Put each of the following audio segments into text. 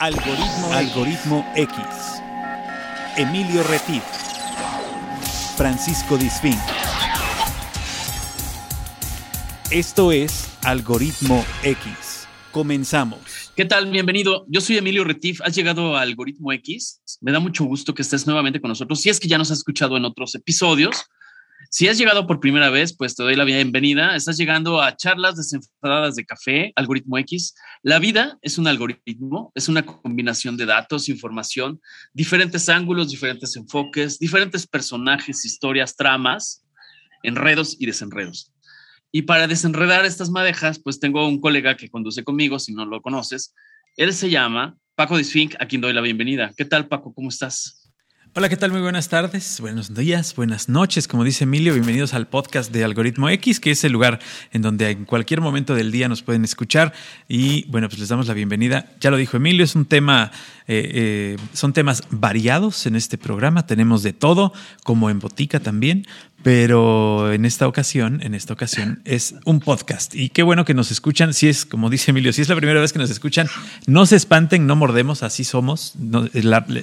Algoritmo, Algoritmo X. Emilio Retif. Francisco Disfín. Esto es Algoritmo X. Comenzamos. ¿Qué tal? Bienvenido. Yo soy Emilio Retif. Has llegado a Algoritmo X. Me da mucho gusto que estés nuevamente con nosotros. Si es que ya nos has escuchado en otros episodios, si has llegado por primera vez, pues te doy la bienvenida. Estás llegando a charlas desenfadadas de café, algoritmo X. La vida es un algoritmo, es una combinación de datos, información, diferentes ángulos, diferentes enfoques, diferentes personajes, historias, tramas, enredos y desenredos. Y para desenredar estas madejas, pues tengo un colega que conduce conmigo, si no lo conoces. Él se llama Paco Disfink, a quien doy la bienvenida. ¿Qué tal, Paco? ¿Cómo estás? Hola, ¿qué tal? Muy buenas tardes, buenos días, buenas noches, como dice Emilio, bienvenidos al podcast de Algoritmo X, que es el lugar en donde en cualquier momento del día nos pueden escuchar y bueno, pues les damos la bienvenida. Ya lo dijo Emilio, es un tema, eh, eh, son temas variados en este programa, tenemos de todo, como en Botica también, pero en esta ocasión, en esta ocasión es un podcast y qué bueno que nos escuchan. Si es, como dice Emilio, si es la primera vez que nos escuchan, no se espanten, no mordemos, así somos.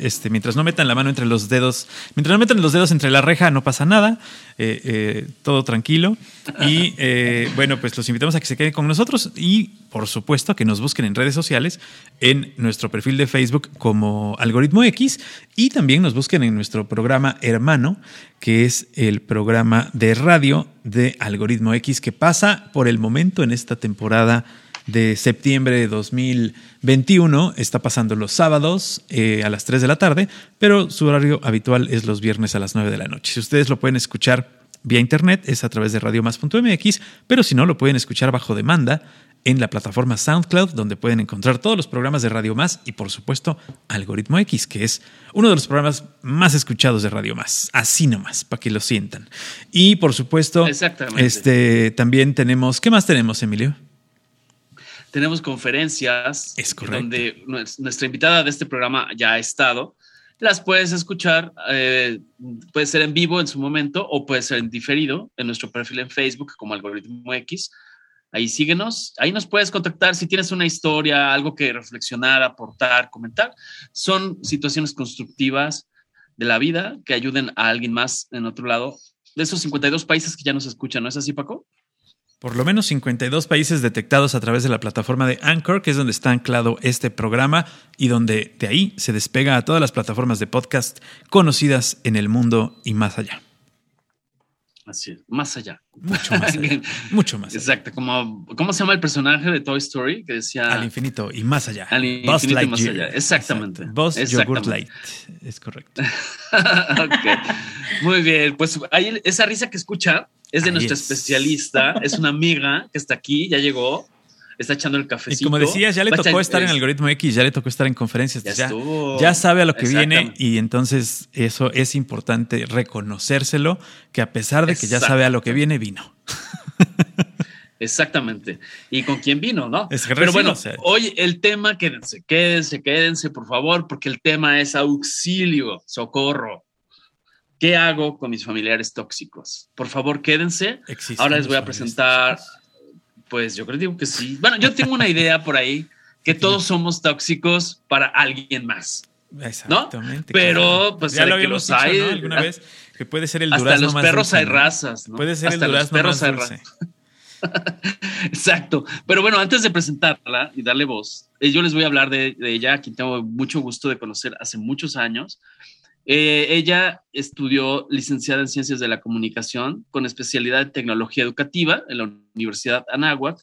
este, mientras no metan la mano entre los dedos, mientras no metan los dedos entre la reja, no pasa nada, eh, eh, todo tranquilo. Y eh, bueno, pues los invitamos a que se queden con nosotros y por supuesto que nos busquen en redes sociales, en nuestro perfil de Facebook como Algoritmo X y también nos busquen en nuestro programa hermano, que es el programa de radio de Algoritmo X que pasa por el momento en esta temporada de septiembre de 2021. Está pasando los sábados eh, a las 3 de la tarde, pero su horario habitual es los viernes a las 9 de la noche. Si ustedes lo pueden escuchar vía internet, es a través de radiomás.mx, pero si no, lo pueden escuchar bajo demanda en la plataforma SoundCloud, donde pueden encontrar todos los programas de Radio Más y, por supuesto, Algoritmo X, que es uno de los programas más escuchados de Radio Más. Así nomás, para que lo sientan. Y, por supuesto, este, también tenemos. ¿Qué más tenemos, Emilio? Tenemos conferencias es correcto. donde nuestra invitada de este programa ya ha estado. Las puedes escuchar, eh, puede ser en vivo en su momento o puede ser en diferido en nuestro perfil en Facebook como Algoritmo X Ahí síguenos, ahí nos puedes contactar si tienes una historia, algo que reflexionar, aportar, comentar. Son situaciones constructivas de la vida que ayuden a alguien más en otro lado de esos 52 países que ya nos escuchan, ¿no es así, Paco? Por lo menos 52 países detectados a través de la plataforma de Anchor, que es donde está anclado este programa y donde de ahí se despega a todas las plataformas de podcast conocidas en el mundo y más allá. Así es, más allá. Mucho más allá. Mucho más Exacto, como, ¿cómo se llama el personaje de Toy Story? Que decía... Al infinito y más allá. Al infinito y más allá, exactamente. Buzz Yogurt Light, es correcto. Muy bien, pues ahí esa risa que escucha es de nuestra especialista, es una amiga que está aquí, ya llegó está echando el cafecito. Y como decías, ya le tocó estar en Algoritmo X, ya le tocó estar en conferencias. Ya, ya, sabe a lo que viene y entonces eso es importante reconocérselo, que a pesar de que ya sabe a lo que viene, vino. Exactamente. ¿Y con quién vino, no? Pero bueno, hoy el tema, quédense, quédense, quédense, por favor, porque el tema es auxilio, socorro. ¿Qué hago con mis familiares tóxicos? Por favor, quédense. Ahora les voy a presentar pues yo creo que sí. Bueno, yo tengo una idea por ahí que todos somos tóxicos para alguien más. Exactamente. Pero pues ya lo habíamos dicho, hay, alguna vez que puede ser el durazno Hasta los perros hay razas, ¿no? Puede ser hasta el durazno los perros hay razas. Exacto. Pero bueno, antes de presentarla y darle voz, eh, yo les voy a hablar de, de ella, a quien tengo mucho gusto de conocer hace muchos años. Eh, ella estudió licenciada en Ciencias de la Comunicación con especialidad en Tecnología Educativa en la Universidad Anáhuac.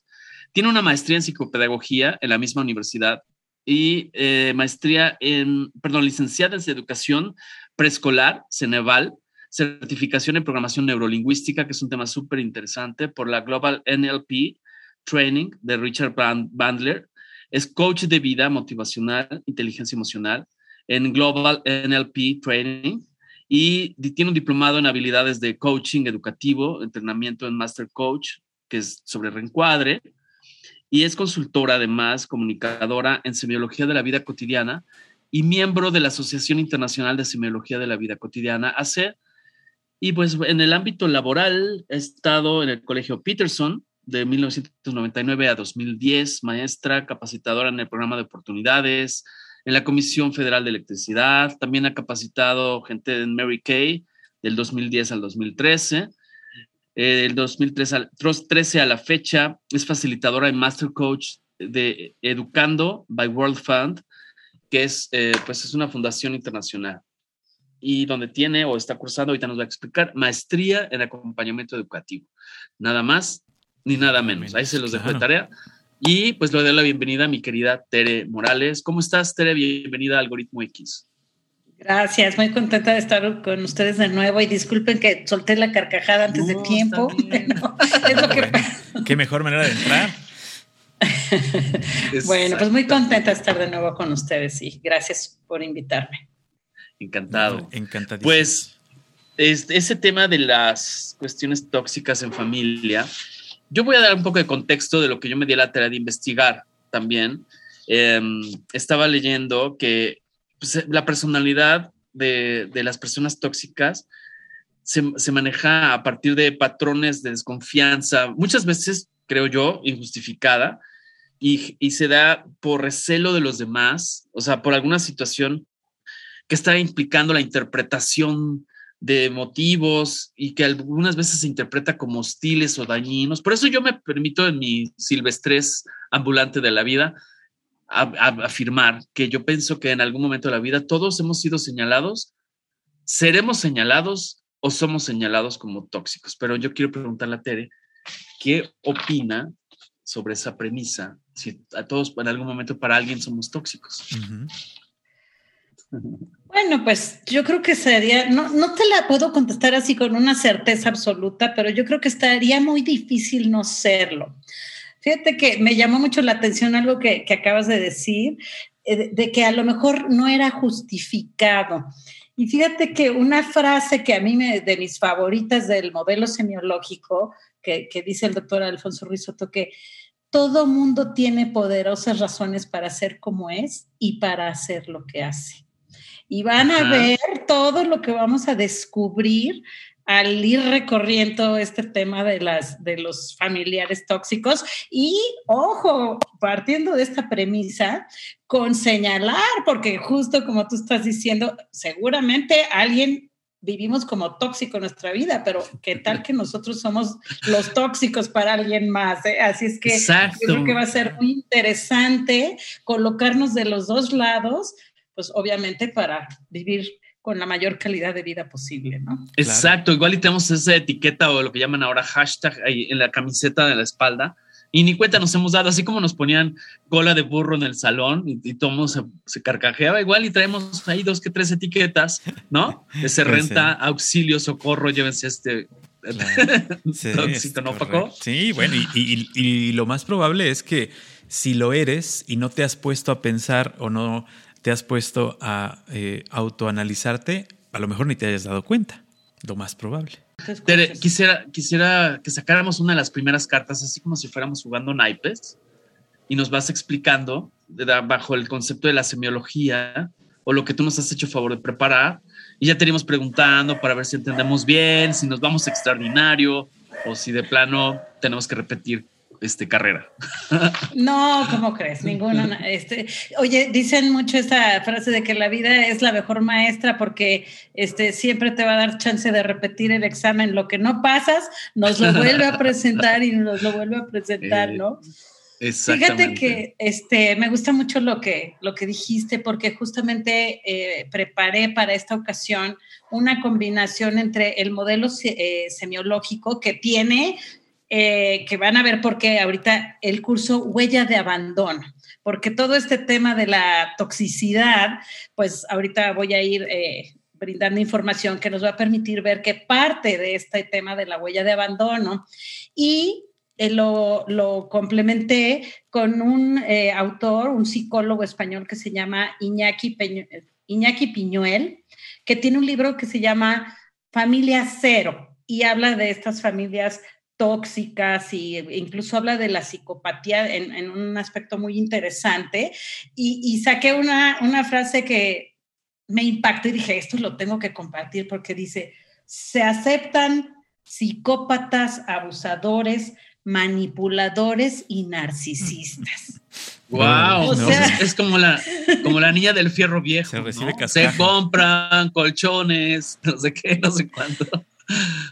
Tiene una maestría en Psicopedagogía en la misma universidad y eh, maestría en, perdón, licenciada en Educación Preescolar, Ceneval, certificación en Programación Neurolingüística, que es un tema súper interesante, por la Global NLP Training de Richard Bandler. Es coach de vida motivacional, inteligencia emocional en Global NLP Training y tiene un diplomado en habilidades de coaching educativo, entrenamiento en Master Coach, que es sobre reencuadre, y es consultora además, comunicadora en semiología de la vida cotidiana y miembro de la Asociación Internacional de Semiología de la Vida Cotidiana, ACE. Y pues en el ámbito laboral he estado en el Colegio Peterson de 1999 a 2010, maestra capacitadora en el programa de oportunidades, en la Comisión Federal de Electricidad, también ha capacitado gente en Mary Kay del 2010 al 2013. Del 2013 al 13 a la fecha es facilitadora y master coach de Educando by World Fund, que es, eh, pues es una fundación internacional y donde tiene o está cursando, ahorita nos va a explicar, maestría en acompañamiento educativo. Nada más ni nada menos. Ahí se los dejo de tarea. Y pues le doy la bienvenida a mi querida Tere Morales. ¿Cómo estás, Tere? Bienvenida a Algoritmo X. Gracias, muy contenta de estar con ustedes de nuevo y disculpen que solté la carcajada antes de tiempo. es lo que Qué mejor manera de entrar. bueno, pues muy contenta de estar de nuevo con ustedes y gracias por invitarme. Encantado. Encantadísimo. Pues ese tema de las cuestiones tóxicas en familia, yo voy a dar un poco de contexto de lo que yo me di la tarea de investigar también. Em, estaba leyendo que pues, la personalidad de, las personas tóxicas se, maneja a partir de patrones de desconfianza, muchas veces, creo yo, injustificada, y, y se da por recelo de los demás, o sea, por alguna situación que está implicando la interpretación de motivos y que algunas veces se interpreta como hostiles o dañinos. Por eso yo me permito en mi silvestres ambulante de la vida afirmar que yo pienso que en algún momento de la vida todos hemos sido señalados, seremos señalados o somos señalados como tóxicos. Pero yo quiero preguntarle a Tere, ¿qué opina sobre esa premisa? Si a todos en algún momento para alguien somos tóxicos. Bueno, pues yo creo que sería, no, no te la puedo contestar así con una certeza absoluta, pero yo creo que estaría muy difícil no serlo. Fíjate que me llamó mucho la atención algo que, acabas de decir, eh, de, que a lo mejor no era justificado. Y fíjate que una frase que a mí me, de mis favoritas del modelo semiológico, que, que dice el doctor Alfonso Risoto, que todo mundo tiene poderosas razones para ser como es y para hacer lo que hace y van a ver todo lo que vamos a descubrir al ir recorriendo este tema de, las, de los familiares tóxicos y, ojo, partiendo de esta premisa, con señalar, porque justo como tú estás diciendo, seguramente alguien vivimos como tóxico en nuestra vida, pero qué tal que nosotros somos los tóxicos para alguien más. Eh? Así es que creo que va a ser muy interesante colocarnos de los dos lados pues obviamente para vivir con la mayor calidad de vida posible, ¿no? Exacto, igual y tenemos esa etiqueta o lo que llaman ahora hashtag ahí en la camiseta de la espalda. Y ni cuenta nos hemos dado, así como nos ponían cola de burro en el salón y, todo se, carcajeaba, igual y traemos ahí dos que tres etiquetas, ¿no? De se renta, auxilio, socorro, llévense este tóxico, ¿no, Paco? Sí, bueno, y, y lo más probable es que si lo eres y no te has puesto a pensar o no te has puesto a eh, autoanalizarte, a lo mejor ni te hayas dado cuenta, lo más probable. Tere, quisiera, quisiera que sacáramos una de las primeras cartas, así como si fuéramos jugando naipes, y nos vas explicando bajo el concepto de la semiología o lo que tú nos has hecho favor de preparar, y ya te iremos preguntando para ver si entendemos bien, si nos vamos extraordinario o si de plano tenemos que repetir este, carrera. No, ¿cómo crees? Ninguno. Este, oye, dicen mucho esa frase de que la vida es la mejor maestra porque este, siempre te va a dar chance de repetir el examen. Lo que no pasas, nos lo vuelve a presentar y nos lo vuelve a presentar, eh, ¿no? Fíjate que este, me gusta mucho lo que, lo que dijiste porque justamente eh, preparé para esta ocasión una combinación entre el modelo eh, semiológico que tiene eh, que van a ver por qué ahorita el curso Huella de Abandono, porque todo este tema de la toxicidad, pues ahorita voy a ir eh, brindando información que nos va a permitir ver qué parte de este tema de la huella de abandono. Y eh, lo, lo, complementé con un autor, un psicólogo español que se llama Iñaki, Iñaki Piñuel, que tiene un libro que se llama Familia Cero y habla de estas familias tóxicas y incluso habla de la psicopatía en, un aspecto muy interesante. Y, saqué una, una frase que me impactó y dije, esto lo tengo que compartir porque dice, se aceptan psicópatas, abusadores, manipuladores y narcisistas. Wow, es, como la como la niña del fierro viejo. Se recibe Se compran colchones, no sé qué, no sé cuánto.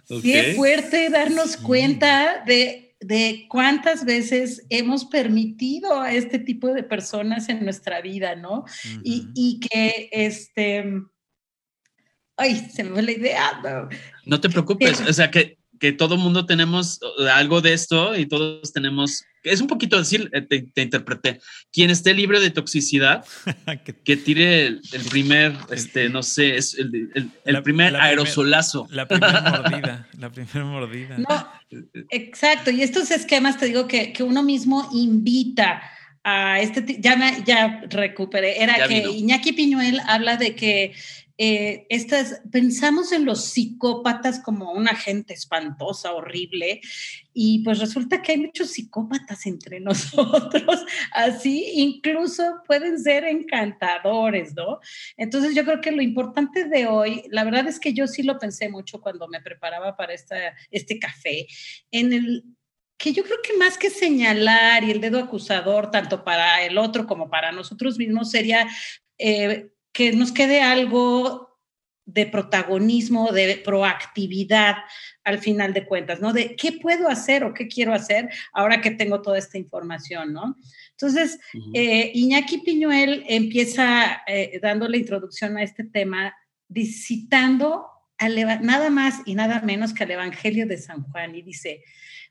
Sí, es fuerte darnos cuenta de, de, cuántas veces hemos permitido a este tipo de personas en nuestra vida, ¿no? y, y, que este. Ay, se me fue la idea. No, no te preocupes, o sea que que todo mundo tenemos algo de esto y todos tenemos, es un poquito decir, eh, te, interpreté, quien esté libre de toxicidad, que tire el, primer, este, no sé, es el, el, primer aerosolazo. la primera mordida, la primera mordida. No, exacto, y estos esquemas te digo que, que uno mismo invita a este, ya, me, ya recuperé, era que Iñaki Piñuel habla de que eh, estas, pensamos en los psicópatas como una gente espantosa, horrible, y pues resulta que hay muchos psicópatas entre nosotros, así incluso pueden ser encantadores, ¿no? Entonces yo creo que lo importante de hoy, la verdad es que yo sí lo pensé mucho cuando me preparaba para esta, este café, en el que yo creo que más que señalar y el dedo acusador, tanto para el otro como para nosotros mismos, sería eh, que nos quede algo de protagonismo, de proactividad al final de cuentas, ¿no? De qué puedo hacer o qué quiero hacer ahora que tengo toda esta información, ¿no? Entonces, eh, Iñaki Piñuel empieza eh, dando la introducción a este tema, citando nada más y nada menos que al Evangelio de San Juan y dice,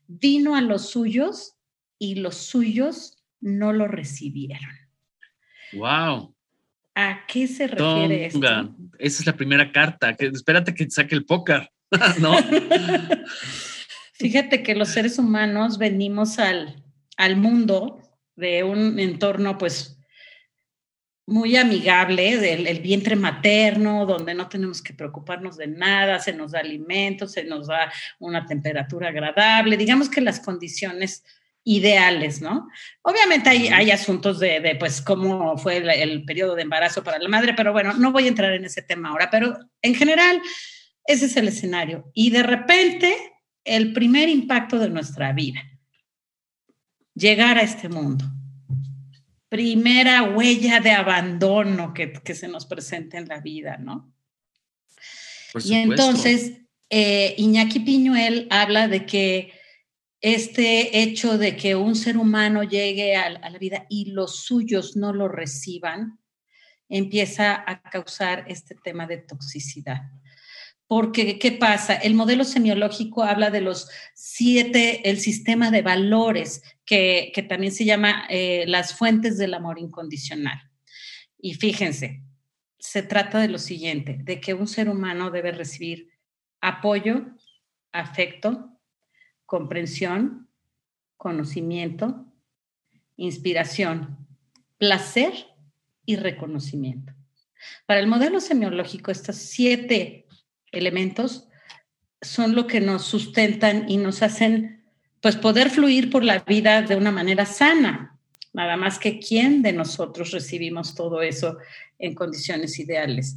vino a los suyos y los suyos no lo recibieron. Wow. ¿A qué se refiere esto? Esa es la primera carta. Que, espérate que saque el póker, ¿no? Fíjate que los seres humanos venimos al, al mundo de un entorno, pues, muy amigable, del el vientre materno, donde no tenemos que preocuparnos de nada, se nos da alimento, se nos da una temperatura agradable, digamos que las condiciones ideales, ¿no? Obviamente hay, hay asuntos de, pues, cómo fue el, periodo de embarazo para la madre, pero bueno, no voy a entrar en ese tema ahora, pero en general, ese es el escenario. Y de repente, el primer impacto de nuestra vida, llegar a este mundo. Primera huella de abandono que, se nos presenta en la vida, ¿no? y entonces, eh, Iñaki Piñuel habla de que este hecho de que un ser humano llegue a, la vida y los suyos no lo reciban, empieza a causar este tema de toxicidad. Porque, ¿qué pasa? El modelo semiológico habla de los siete, el sistema de valores, que, también se llama eh, las fuentes del amor incondicional. Y fíjense, se trata de lo siguiente, de que un ser humano debe recibir apoyo, afecto, comprensión, conocimiento, inspiración, placer y reconocimiento. Para el modelo semiológico, estos siete elementos son lo que nos sustentan y nos hacen pues poder fluir por la vida de una manera sana. Nada más que quién de nosotros recibimos todo eso en condiciones ideales.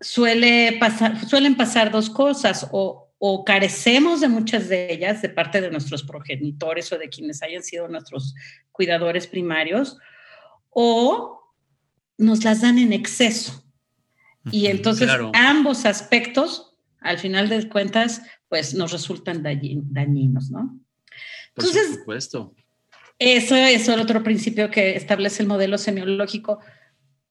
Suele pasar, suelen pasar dos cosas, o o carecemos de muchas de ellas de parte de nuestros progenitores o de quienes hayan sido nuestros cuidadores primarios, o nos las dan en exceso. Y entonces ambos aspectos, al final de cuentas, pues nos resultan dañinos, ¿no? Por entonces, supuesto. Eso es el otro principio que establece el modelo semiológico.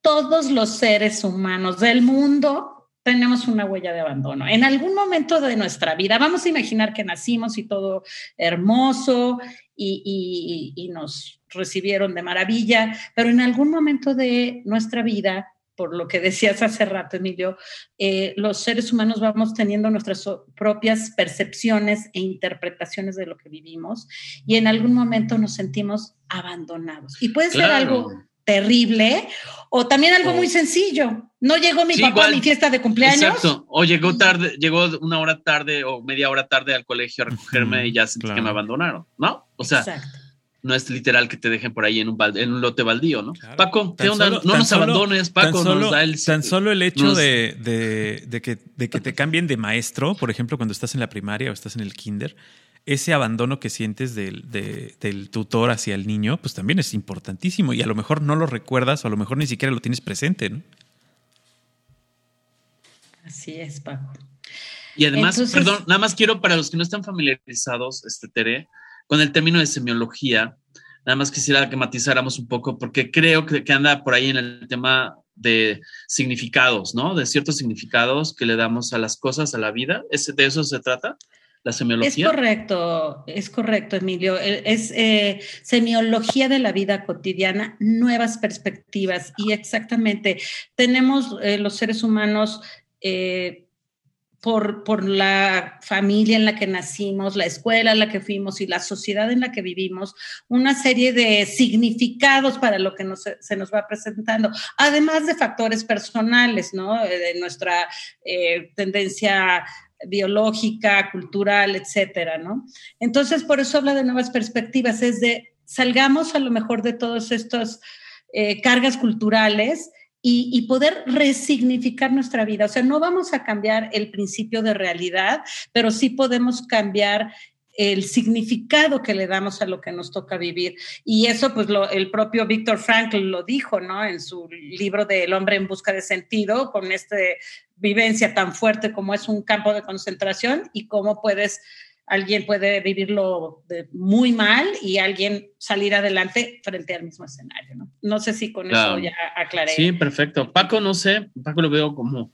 Todos los seres humanos del mundo tenemos una huella de abandono. En algún momento de nuestra vida, vamos a imaginar que nacimos y todo hermoso y, nos recibieron de maravilla, pero en algún momento de nuestra vida, por lo que decías hace rato, Emilio, eh, los seres humanos vamos teniendo nuestras propias percepciones e interpretaciones de lo que vivimos y en algún momento nos sentimos abandonados. Y puede ser algo terrible, o también algo muy sencillo. No llegó mi papá a mi fiesta de cumpleaños. Exacto. O llegó tarde, llegó una hora tarde o media hora tarde al colegio a recogerme y ya sentí que me abandonaron, ¿no? O sea, no es literal que te dejen por ahí en un, en un lote baldío, ¿no? Paco, ¿qué onda? no nos abandones, Paco. Tan solo, el, tan solo el hecho de, de, que, de que te cambien de maestro, por ejemplo, cuando estás en la primaria o estás en el kinder, ese abandono que sientes del, del, tutor hacia el niño, pues también es importantísimo y a lo mejor no lo recuerdas o a lo mejor ni siquiera lo tienes presente, ¿no? Así es, Paco. Y además, perdón, nada más quiero para los que no están familiarizados, este Tere, con el término de semiología, nada más quisiera que matizáramos un poco, porque creo que, que anda por ahí en el tema de significados, ¿no? De ciertos significados que le damos a las cosas, a la vida. ¿Es, ¿De eso se trata? La semiología. Es correcto, es correcto, Emilio. Es eh, semiología de la vida cotidiana, nuevas perspectivas. Y exactamente, tenemos eh, los seres humanos eh, por, por, la familia en la que nacimos, la escuela en la que fuimos y la sociedad en la que vivimos, una serie de significados para lo que se nos va presentando, además de factores personales, ¿no? Eh, de nuestra tendencia biológica, cultural, etcétera, ¿no? Entonces, por eso habla de nuevas perspectivas, es de salgamos a lo mejor de todas estas eh, cargas culturales y, poder resignificar nuestra vida. O sea, no vamos a cambiar el principio de realidad, pero sí podemos cambiar el significado que le damos a lo que nos toca vivir. Y eso, pues, lo, el propio Víctor Frankl lo dijo, ¿no? En su libro de El hombre en busca de sentido, con esta vivencia tan fuerte como es un campo de concentración y cómo puedes alguien puede vivirlo muy mal y alguien salir adelante frente al mismo escenario, ¿no? No sé si con eso ya aclaré. Sí, perfecto. Paco, no sé, Paco lo veo como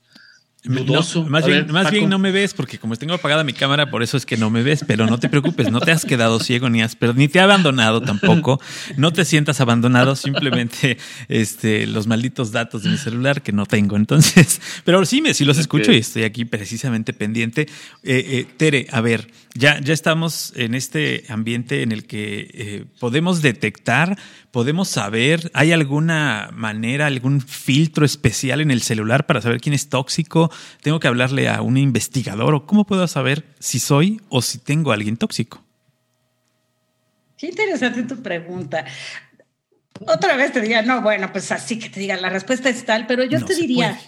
más, bien, más bien, no me ves porque como tengo apagada mi cámara, por eso es que no me ves, pero no te preocupes, no te has quedado ciego ni has, pero ni te ha abandonado tampoco. No te sientas abandonado, simplemente este, los malditos datos de mi celular que no tengo. Entonces, pero sí, me, sí los escucho y estoy aquí precisamente pendiente. Eh, eh, Tere, a ver, ya, ya estamos en este ambiente en el que eh, podemos detectar ¿Podemos saber, hay alguna manera, algún filtro especial en el celular para saber quién es tóxico? ¿Tengo que hablarle a un investigador o cómo puedo saber si soy o si tengo a alguien tóxico? Qué interesante tu pregunta. Otra vez te diría, no, bueno, pues así que te diga, la respuesta es tal, pero yo te diría,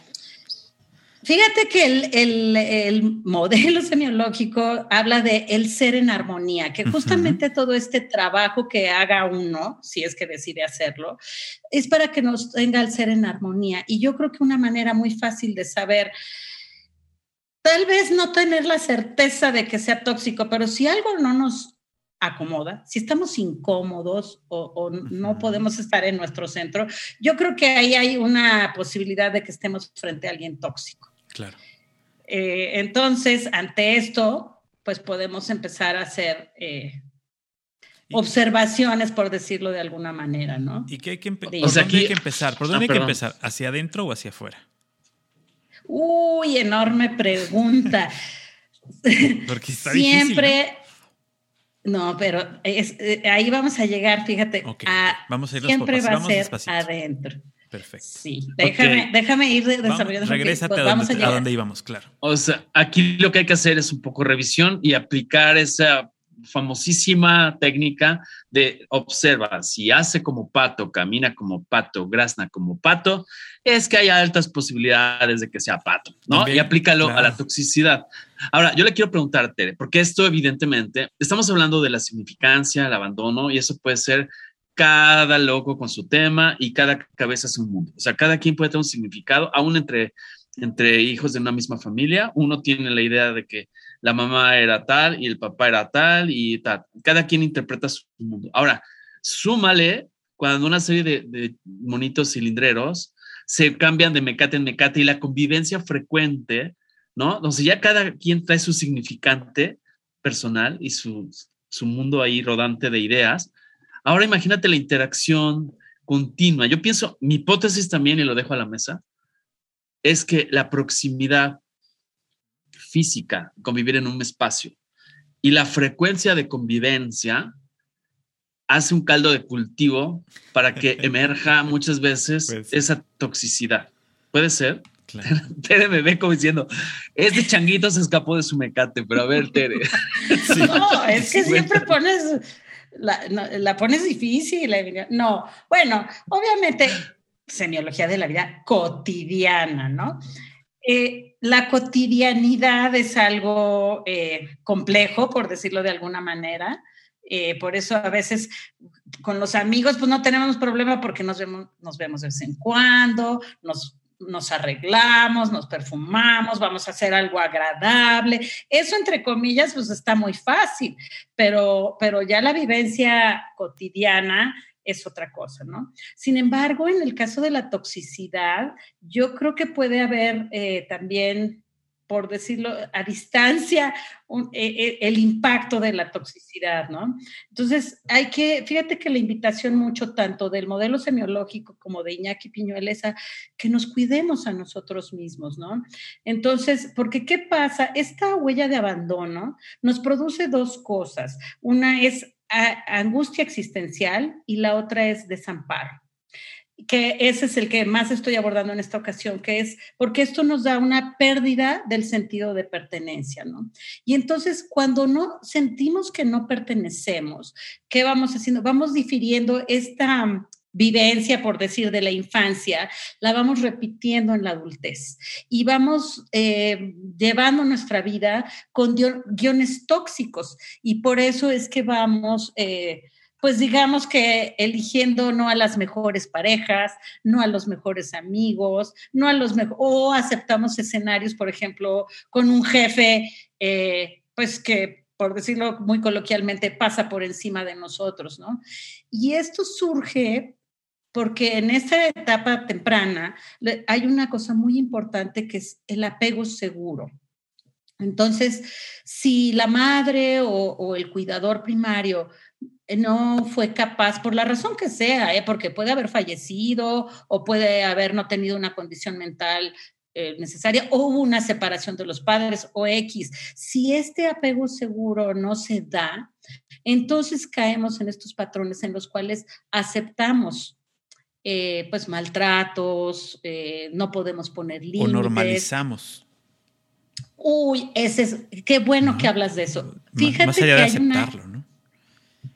Fíjate que el, modelo semiológico habla de el ser en armonía, que justamente todo este trabajo que haga uno, si es que decide hacerlo, es para que nos tenga el ser en armonía. Y yo creo que una manera muy fácil de saber, tal vez no tener la certeza de que sea tóxico, pero si algo no nos acomoda, si estamos incómodos o, no podemos estar en nuestro centro, yo creo que ahí hay una posibilidad de que estemos frente a alguien tóxico. Claro. Eh, entonces, ante esto, pues podemos empezar a hacer eh, observaciones, por decirlo de alguna manera, ¿no? ¿Y qué hay que, ¿por dónde hay que empezar? ¿Por dónde hay que empezar? ¿Hacia adentro o hacia afuera? Uy, enorme pregunta. Porque está Siempre. ¿no? pero eh, ahí vamos a llegar, fíjate. vamos a ir siempre va a ser adentro. Perfecto. Sí, déjame, déjame ir desarrollando. Regrésate a, donde, a, a donde íbamos, claro. O sea, aquí lo que hay que hacer es un poco revisión y aplicar esa famosísima técnica de observa, si hace como pato, camina como pato, grazna como pato, es que hay altas posibilidades de que sea pato, ¿no? y aplícalo a la toxicidad. Ahora, yo le quiero preguntar, Tere, porque esto evidentemente, estamos hablando de la significancia, el abandono, y eso puede ser cada loco con su tema y cada cabeza es un mundo. O sea, cada quien puede tener un significado, aún entre, entre hijos de una misma familia. Uno tiene la idea de que la mamá era tal y el papá era tal y tal. Cada quien interpreta su mundo. Ahora, súmale cuando una serie de, monitos cilindreros se cambian de mecate en mecate y la convivencia frecuente, ¿no? Entonces ya cada quien trae su significante personal y su, su mundo ahí rodante de ideas Ahora imagínate la interacción continua. Yo pienso, mi hipótesis también, y lo dejo a la mesa, es que la proximidad física, convivir en un espacio, y la frecuencia de convivencia hace un caldo de cultivo para que emerja muchas veces esa toxicidad. ¿Puede ser? Tere me ve como diciendo, este changuito se escapó de su mecate, pero a ver, Tere. No, es que siempre pones la, pones difícil. No, bueno, obviamente, semiología de la vida cotidiana, ¿no? Eh, la cotidianidad es algo eh, complejo, por decirlo de alguna manera. Eh, por eso a veces con los amigos pues no tenemos problema porque nos vemos, nos vemos de vez en cuando, nos, nos arreglamos, nos perfumamos, vamos a hacer algo agradable. Eso entre comillas pues está muy fácil, pero, pero ya la vivencia cotidiana es otra cosa, ¿no? Sin embargo, en el caso de la toxicidad, yo creo que puede haber eh, también por decirlo, a distancia e, e, el impacto de la toxicidad, ¿no? Entonces, hay que, fíjate que la invitación mucho tanto del modelo semiológico como de Iñaki Piñuel es a que nos cuidemos a nosotros mismos, ¿no? Entonces, porque ¿qué pasa? Esta huella de abandono nos produce dos cosas. Una es angustia existencial y la otra es desamparo que ese es el que más estoy abordando en esta ocasión, que es porque esto nos da una pérdida del sentido de pertenencia, ¿no? Y entonces cuando no sentimos que no pertenecemos, ¿qué vamos haciendo? Vamos difiriendo esta vivencia, por decir, de la infancia, la vamos repitiendo en la adultez y vamos eh, llevando nuestra vida con guiones tóxicos y por eso es que vamos... Eh, pues digamos que eligiendo no a las mejores parejas, no a los mejores amigos, no a los mejores, o aceptamos escenarios, por ejemplo, con un jefe, eh, pues que, por decirlo muy coloquialmente, pasa por encima de nosotros, ¿no? Y esto surge porque en esta etapa temprana hay una cosa muy importante que es el apego seguro. Entonces, si la madre o, o el cuidador primario no fue capaz, por la razón que sea, ¿eh? porque puede haber fallecido o puede haber no tenido una condición mental eh, necesaria o hubo una separación de los padres o X. Si este apego seguro no se da, entonces caemos en estos patrones en los cuales aceptamos eh, pues maltratos, no podemos poner límites. O normalizamos. Uy, ese es, qué bueno que hablas de eso. Fíjate Más allá de aceptarlo.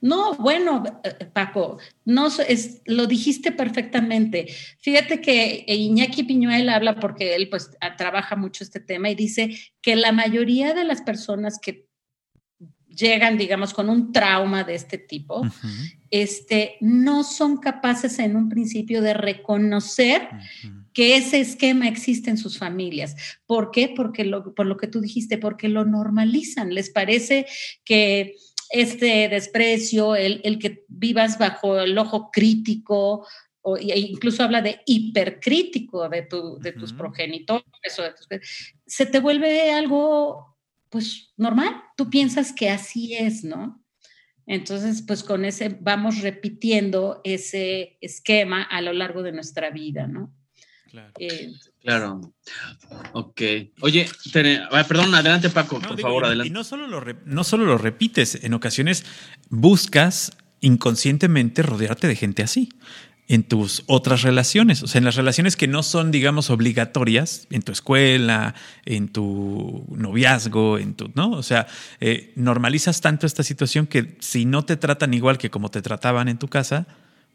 No, bueno, eh, Paco, no es, lo dijiste perfectamente. Fíjate que Iñaki Piñuel habla porque él pues trabaja mucho este tema y dice que la mayoría de las personas que llegan, digamos, con un trauma de este tipo, este, no son capaces en un principio de reconocer que ese esquema existe en sus familias. ¿Por qué? Porque lo, por lo que tú dijiste, porque lo normalizan. Les parece que este desprecio, el, que vivas bajo el ojo crítico, o, e incluso habla de hipercrítico de, tu, de tus progenitores, se te vuelve algo, pues, normal. Tú piensas que así es, ¿no? Entonces, pues con ese vamos repitiendo ese esquema a lo largo de nuestra vida, ¿no? Claro. Eh, claro. Ok. Oye, perdón, adelante Paco, por favor, adelante. Y no solo, lo no solo lo repites, en ocasiones buscas inconscientemente rodearte de gente así en tus otras relaciones, o sea, en las relaciones que no son, digamos, obligatorias, en tu escuela, en tu noviazgo, en tu, ¿no? O sea, eh, normalizas tanto esta situación que si no te tratan igual que como te trataban en tu casa,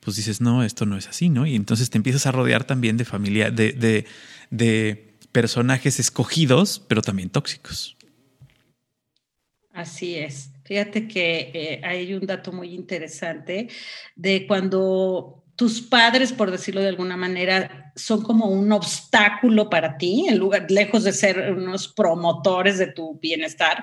pues dices, no, esto no es así, ¿no? Y entonces te empiezas a rodear también de familia, de, personajes escogidos, pero también tóxicos. Así es. Fíjate que eh, hay un dato muy interesante de cuando tus padres, por decirlo de alguna manera, son como un obstáculo para ti, en lugar, lejos de ser unos promotores de tu bienestar,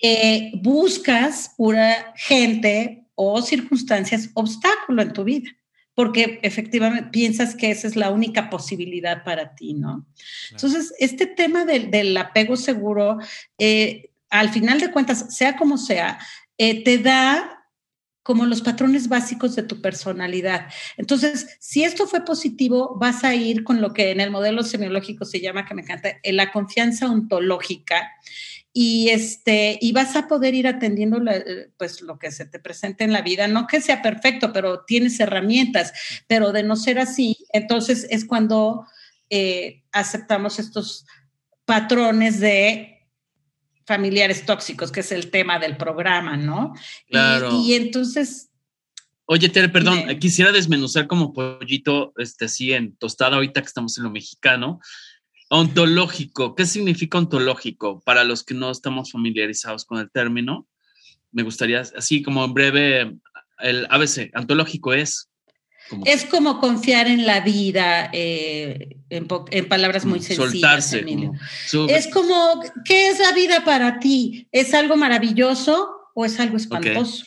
eh, buscas pura gente o circunstancias obstáculo en tu vida, porque efectivamente piensas que esa es la única posibilidad para ti, ¿no? Entonces, este tema del, apego seguro, eh, al final de cuentas, sea como sea, eh, te da como los patrones básicos de tu personalidad. Entonces, si esto fue positivo, vas a ir con lo que en el modelo semiológico se llama, que me encanta, la confianza ontológica, y este y vas a poder ir atendiendo pues lo que se te presente en la vida. No que sea perfecto pero tienes herramientas pero de no ser así entonces es cuando eh, aceptamos estos patrones de familiares tóxicos que es el tema del programa no claro. Y, entonces Oye, Tere, perdón, quisiera desmenuzar como pollito, este, así en tostada ahorita que estamos en lo mexicano, Ontológico, ¿qué significa ontológico? Para los que no estamos familiarizados con el término, me gustaría, así como en breve, el ABC, ontológico es es como confiar en la vida, eh, en, palabras muy sencillas. Soltarse. es como, ¿qué es la vida para ti? ¿Es algo maravilloso o es algo espantoso?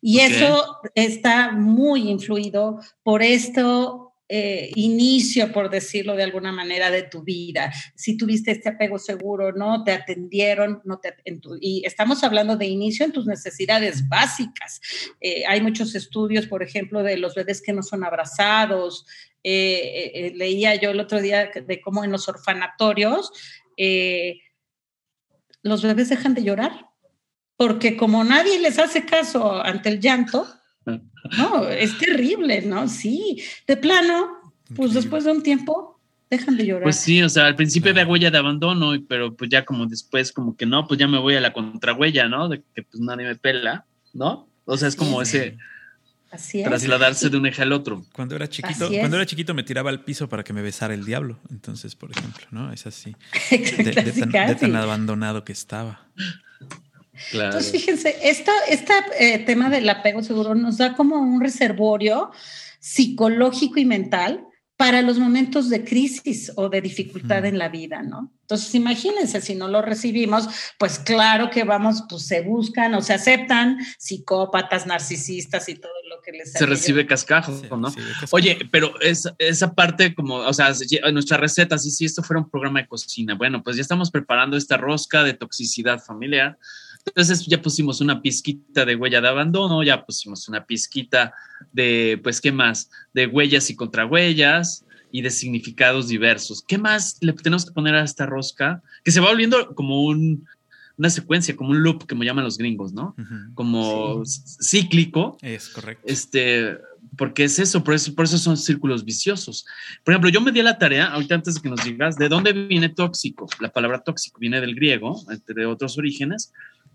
Y eso está muy influido por esto eh, inicio, por decirlo de alguna manera, de tu vida. Si tuviste este apego seguro, no te atendieron, no te, y estamos hablando de inicio en tus necesidades básicas. Eh, hay muchos estudios, por ejemplo, de los bebés que no son abrazados. Eh, leía yo el otro día de cómo en los orfanatorios los bebés dejan de llorar, porque como nadie les hace caso ante el llanto, no, es terrible, ¿no? Sí, de plano, pues después de un tiempo dejan de llorar. Pues sí, o sea, al principio había huella de abandono, pero pues ya como después, como que no, pues ya me voy a la contrahuella, ¿no? De que pues nadie me pela, ¿no? O sea, es como ese Así trasladarse de un eje al otro. Cuando era chiquito, cuando era chiquito me tiraba al piso para que me besara el diablo. Entonces, por ejemplo, ¿no? Es así. de tan abandonado que estaba. Entonces, fíjense, este tema del apego seguro nos da como un reservorio psicológico y mental para los momentos de crisis o de dificultad en la vida, ¿no? Entonces, imagínense, si no lo recibimos, pues claro que vamos, pues se buscan o se aceptan psicópatas, narcisistas y todo lo que les Se recibe cascajo, ¿no? Oye, pero es, esa parte como, o sea, nuestra receta, si, si esto fuera un programa de cocina, bueno, pues ya estamos preparando esta rosca de toxicidad familiar entonces ya pusimos una pizquita de huella de abandono, ya pusimos una pizquita de, pues, ¿qué más? De huellas y contrahuellas y de significados diversos. ¿Qué más le tenemos que poner a esta rosca? Que se va volviendo como una secuencia, como un loop, como llaman los gringos, ¿no? Como cíclico. Es correcto. Este, porque es eso por, eso, por eso son círculos viciosos. Por ejemplo, yo me di la tarea, ahorita antes de que nos digas, ¿de dónde viene tóxico? La palabra tóxico viene del griego, entre otros orígenes,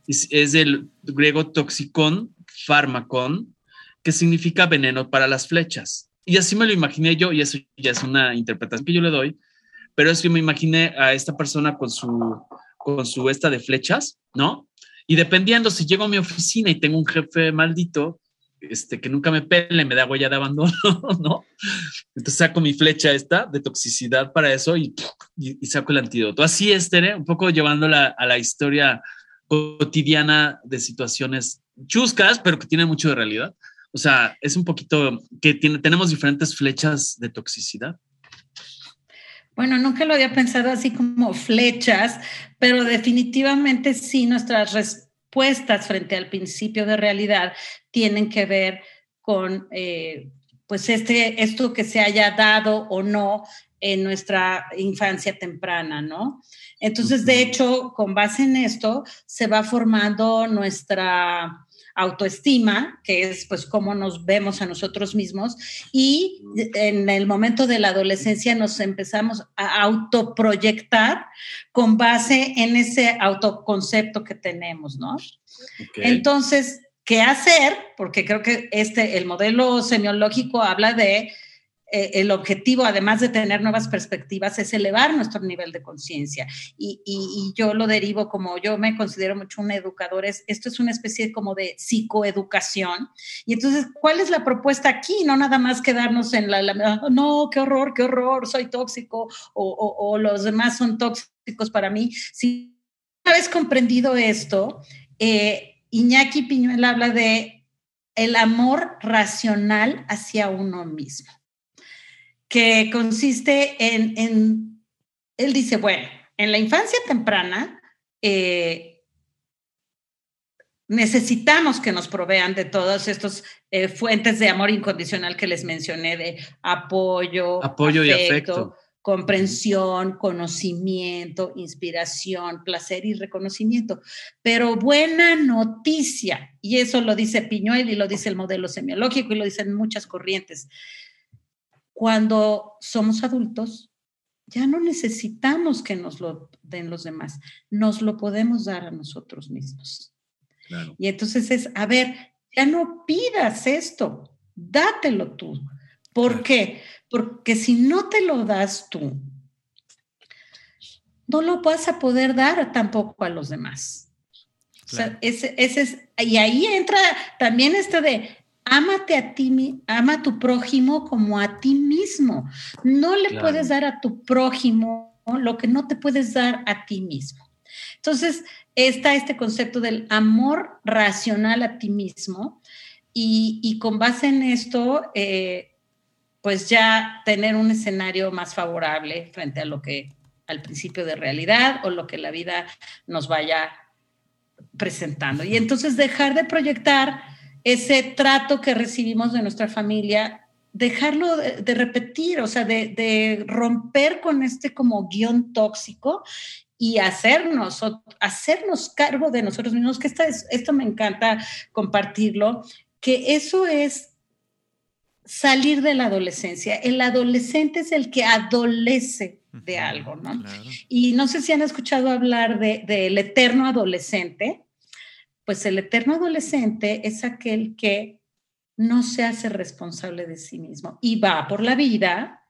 es, del griego toxicón, fármacon, que significa veneno para las flechas. Y así me lo imaginé yo, y eso ya es una interpretación que yo le doy, pero es que me imaginé a esta persona con su, con su esta de flechas, ¿no? Y dependiendo si llego a mi oficina y tengo un jefe maldito, este, que nunca me pele, me da huella de abandono, ¿no? Entonces saco mi flecha esta de toxicidad para eso y, y, saco el antídoto. Así es, Tere, un poco llevándola a la historia cotidiana de situaciones chuscas, pero que tiene mucho de realidad. O sea, es un poquito que tiene, tenemos diferentes flechas de toxicidad. Bueno, nunca lo había pensado así como flechas, pero definitivamente sí nuestras respuestas frente al principio de realidad tienen que ver con, eh, pues, este, esto que se haya dado o no en nuestra infancia temprana, ¿no? Entonces, de hecho, con base en esto, se va formando nuestra autoestima, que es pues cómo nos vemos a nosotros mismos, y en el momento de la adolescencia nos empezamos a autoproyectar con base en ese autoconcepto que tenemos, ¿no? Entonces, ¿qué hacer? Porque creo que este, el modelo semiológico habla de eh, el objetivo, además de tener nuevas perspectivas, es elevar nuestro nivel de conciencia. Y, yo lo derivo como yo me considero mucho un educador, es, esto es una especie como de psicoeducación. Y entonces, ¿cuál es la propuesta aquí? No nada más quedarnos en la, no, qué horror, qué horror, soy tóxico o, los demás son tóxicos para mí. Si una vez comprendido esto, eh, Iñaki Piñuel habla de el amor racional hacia uno mismo que consiste en, él dice, bueno, en la infancia temprana eh, necesitamos que nos provean de todas estas eh, fuentes de amor incondicional que les mencioné, de apoyo, apoyo y afecto comprensión, conocimiento, inspiración, placer y reconocimiento. Pero buena noticia, y eso lo dice Piñuel y lo dice el modelo semiológico y lo dicen muchas corrientes, cuando somos adultos, ya no necesitamos que nos lo den los demás, nos lo podemos dar a nosotros mismos. Y entonces es, a ver, ya no pidas esto, dátelo tú. ¿Por qué? Porque si no te lo das tú, no lo vas a poder dar tampoco a los demás. O sea, ese, ese es, y ahí entra también esto de ámate a ti, ama a tu prójimo como a ti mismo. No le puedes dar a tu prójimo lo que no te puedes dar a ti mismo. Entonces, está este concepto del amor racional a ti mismo y, con base en esto, eh, pues ya tener un escenario más favorable frente a lo que al principio de realidad o lo que la vida nos vaya presentando. Y entonces dejar de proyectar ese trato que recibimos de nuestra familia, dejarlo de, repetir, o sea, de, romper con este como guion tóxico y hacernos, hacernos cargo de nosotros mismos, que esto me encanta compartirlo, que eso es salir de la adolescencia. El adolescente es el que adolece de algo, ¿no? Y no sé si han escuchado hablar del de, eterno adolescente. Pues el eterno adolescente es aquel que no se hace responsable de sí mismo y va por la vida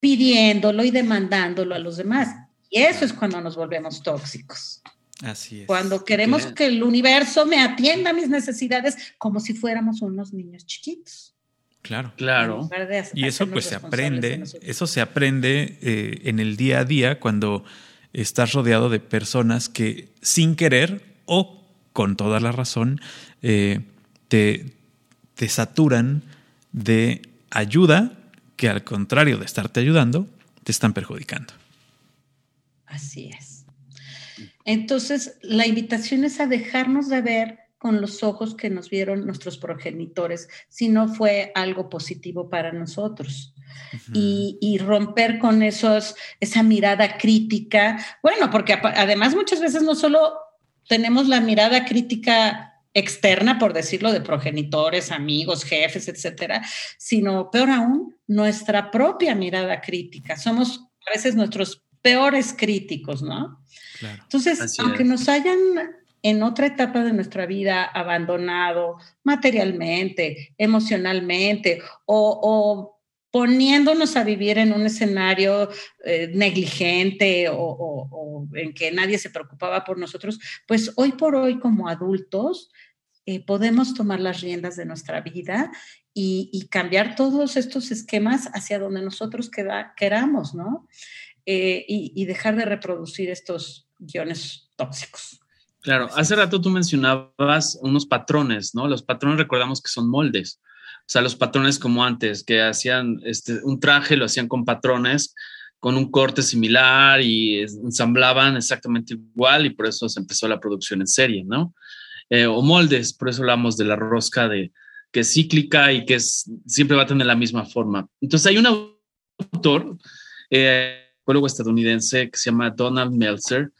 pidiéndolo y demandándolo a los demás. Y eso es cuando nos volvemos tóxicos. Así es. Cuando queremos que el universo me atienda a mis necesidades como si fuéramos unos niños chiquitos. Claro. Claro. Y eso pues se aprende, eso se aprende eh, en el día a día cuando estás rodeado de personas que sin querer o con toda la razón eh, te, te saturan de ayuda que al contrario de estarte ayudando, te están perjudicando. Así es. Entonces, la invitación es a dejarnos de ver con los ojos que nos vieron nuestros progenitores, si no fue algo positivo para nosotros. y, romper con esos, esa mirada crítica. Bueno, porque además muchas veces no solo tenemos la mirada crítica externa, por decirlo, de progenitores, amigos, jefes, etcétera, sino peor aún, nuestra propia mirada crítica. Somos a veces nuestros peores críticos, ¿no? Entonces, aunque nos hayan en otra etapa de nuestra vida abandonado materialmente, emocionalmente o, poniéndonos a vivir en un escenario eh, negligente o, en que nadie se preocupaba por nosotros, pues hoy por hoy como adultos eh, podemos tomar las riendas de nuestra vida y, cambiar todos estos esquemas hacia donde nosotros queramos, ¿no? Eh, y dejar de reproducir estos guiones tóxicos. Claro, hace rato tú mencionabas unos patrones, ¿no? Los patrones recordamos que son moldes. O sea, los patrones como antes, que hacían este, un traje, lo hacían con patrones, con un corte similar y ensamblaban exactamente igual y por eso se empezó la producción en serie, ¿no? Eh, o moldes, por eso hablamos de la rosca de que es cíclica y que es, siempre va a tener la misma forma. Entonces hay un autor, eh, estadounidense que se llama Donald Meltzer,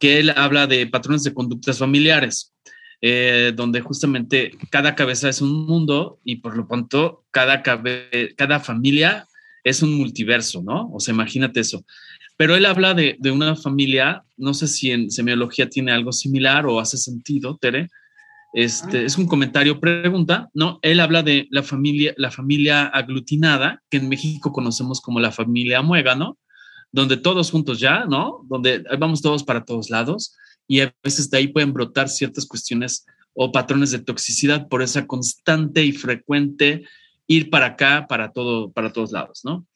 que él habla de patrones de conductas familiares, eh, donde justamente cada cabeza es un mundo y por lo tanto cada, cada familia es un multiverso, ¿no? O sea, imagínate eso. Pero él habla de, de, una familia, no sé si en semiología tiene algo similar o hace sentido, Tere. Este, ah. es un comentario, pregunta, ¿no? Él habla de la familia, la familia aglutinada, que en México conocemos como la familia muégano, donde todos juntos ya, ¿no? Donde vamos todos para todos lados y a veces de ahí pueden brotar ciertas cuestiones o patrones de toxicidad por esa constante y frecuente ir para acá, para todo, para todos lados, ¿no?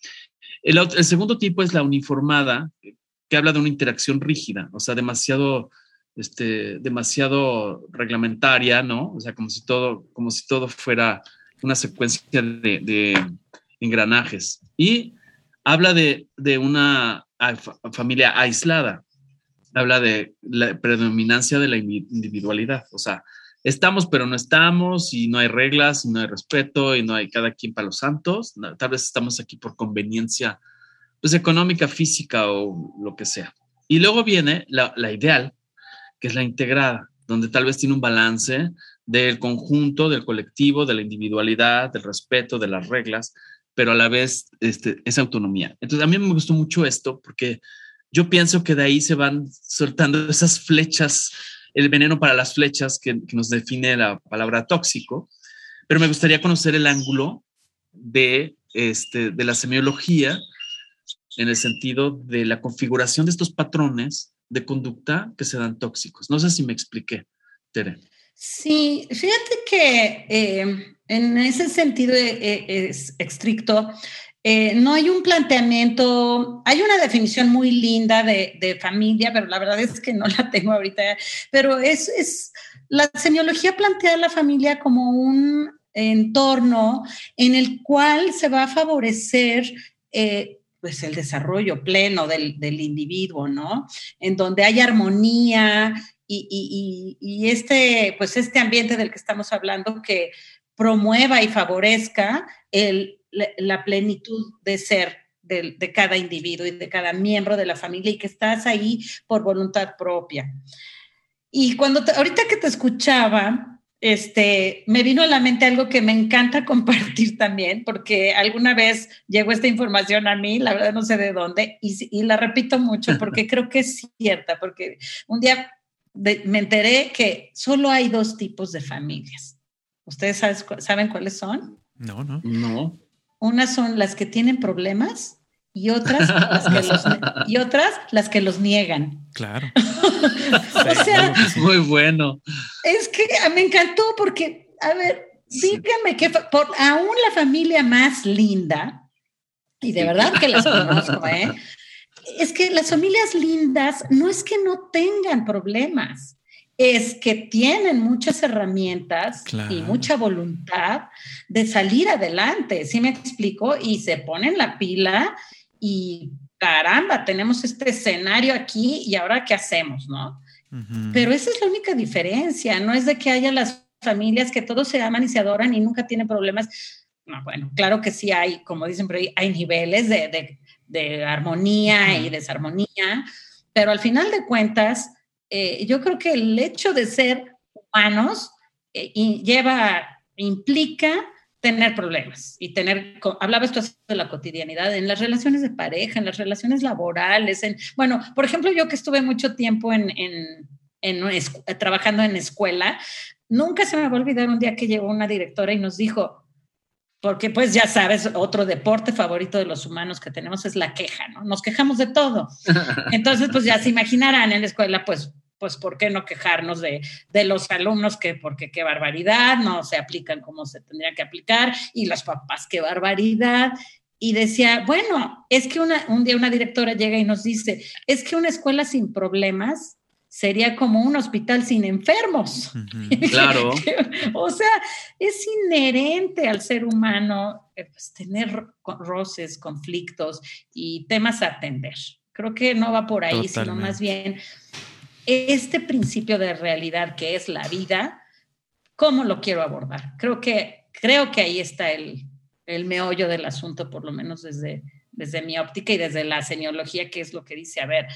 El, segundo tipo es la uniformada, que habla de una interacción rígida, o sea, demasiado, este, demasiado reglamentaria, ¿no? O sea, como si todo, como si todo fuera una secuencia de, de engranajes. Y habla de, una familia aislada, habla de la predominancia de la individualidad, o sea, estamos pero no estamos y no hay reglas y no hay respeto y no hay cada quien para los santos, tal vez estamos aquí por conveniencia pues económica, física o lo que sea. Y luego viene la ideal, que es la integrada, donde tal vez tiene un balance del conjunto, del colectivo, de la individualidad, del respeto, de las reglas, pero a la vez este, es autonomía. Entonces, a mí me gustó mucho esto porque yo pienso que de ahí se van soltando esas flechas, el veneno para las flechas que, nos define la palabra tóxico, pero me gustaría conocer el ángulo de, este, de la semiología en el sentido de la configuración de estos patrones de conducta que se dan tóxicos. No sé si me expliqué, Tere. Sí, fíjate que eh, en ese sentido eh, es estricto, eh, no hay un planteamiento, hay una definición muy linda de, familia, pero la verdad es que no la tengo ahorita, pero es, es la semiología plantea la familia como un entorno en el cual se va a favorecer eh, pues el desarrollo pleno del, individuo, ¿no? En donde hay armonía y, y, este, pues este ambiente del que estamos hablando que promueva y favorezca el, la, plenitud de ser de, cada individuo y de cada miembro de la familia y que estás ahí por voluntad propia. Y cuando ahorita que te escuchaba, este, me vino a la mente algo que me encanta compartir también, porque alguna vez llegó esta información a mí, la verdad no sé de dónde, y, y la repito mucho porque creo que es cierta, porque un día me enteré que solo hay dos tipos de familias ¿Ustedes saben cuáles son? No, no. No. Unas son las que tienen problemas y otras las que los, y otras las que los niegan. Claro. o sea, es muy bueno. Es que me encantó porque, a ver, díganme que por aún la familia más linda, y de verdad que las conozco, ¿eh? Es que las familias lindas no es que no tengan problemas, es que tienen muchas herramientas y mucha voluntad de salir adelante, ¿sí me explico? Y se ponen la pila y caramba, tenemos este escenario aquí y ahora qué hacemos, ¿no? Pero esa es la única diferencia, no es de que haya las familias que todos se aman y se adoran y nunca tienen problemas. No, bueno, claro que sí hay, como dicen ahí, hay niveles de, armonía y desarmonía, pero al final de cuentas, eh, yo creo que el hecho de ser humanos eh, lleva, implica tener problemas y tener, hablaba esto de la cotidianidad, en las relaciones de pareja, en las relaciones laborales, en, bueno, por ejemplo, yo que estuve mucho tiempo en, en trabajando en escuela, nunca se me va a olvidar un día que llegó una directora y nos dijo, porque pues ya sabes, otro deporte favorito de los humanos que tenemos es la queja, ¿no? Nos quejamos de todo. Entonces, pues ya se imaginarán en la escuela, pues, pues, ¿por qué no quejarnos de, de los alumnos que, porque qué barbaridad, no se aplican como se tendría que aplicar, y los papás, qué barbaridad. Y decía, bueno, es que una, un día una directora llega y nos dice, es que una escuela sin problemas sería como un hospital sin enfermos. Claro. o sea, es inherente al ser humano eh, pues, tener roces, conflictos y temas a atender. Creo que no va por ahí, sino más bien este principio de realidad que es la vida, ¿cómo lo quiero abordar? Creo que, creo que ahí está el, el meollo del asunto, por lo menos desde, desde mi óptica y desde la semiología, que es lo que dice, a ver,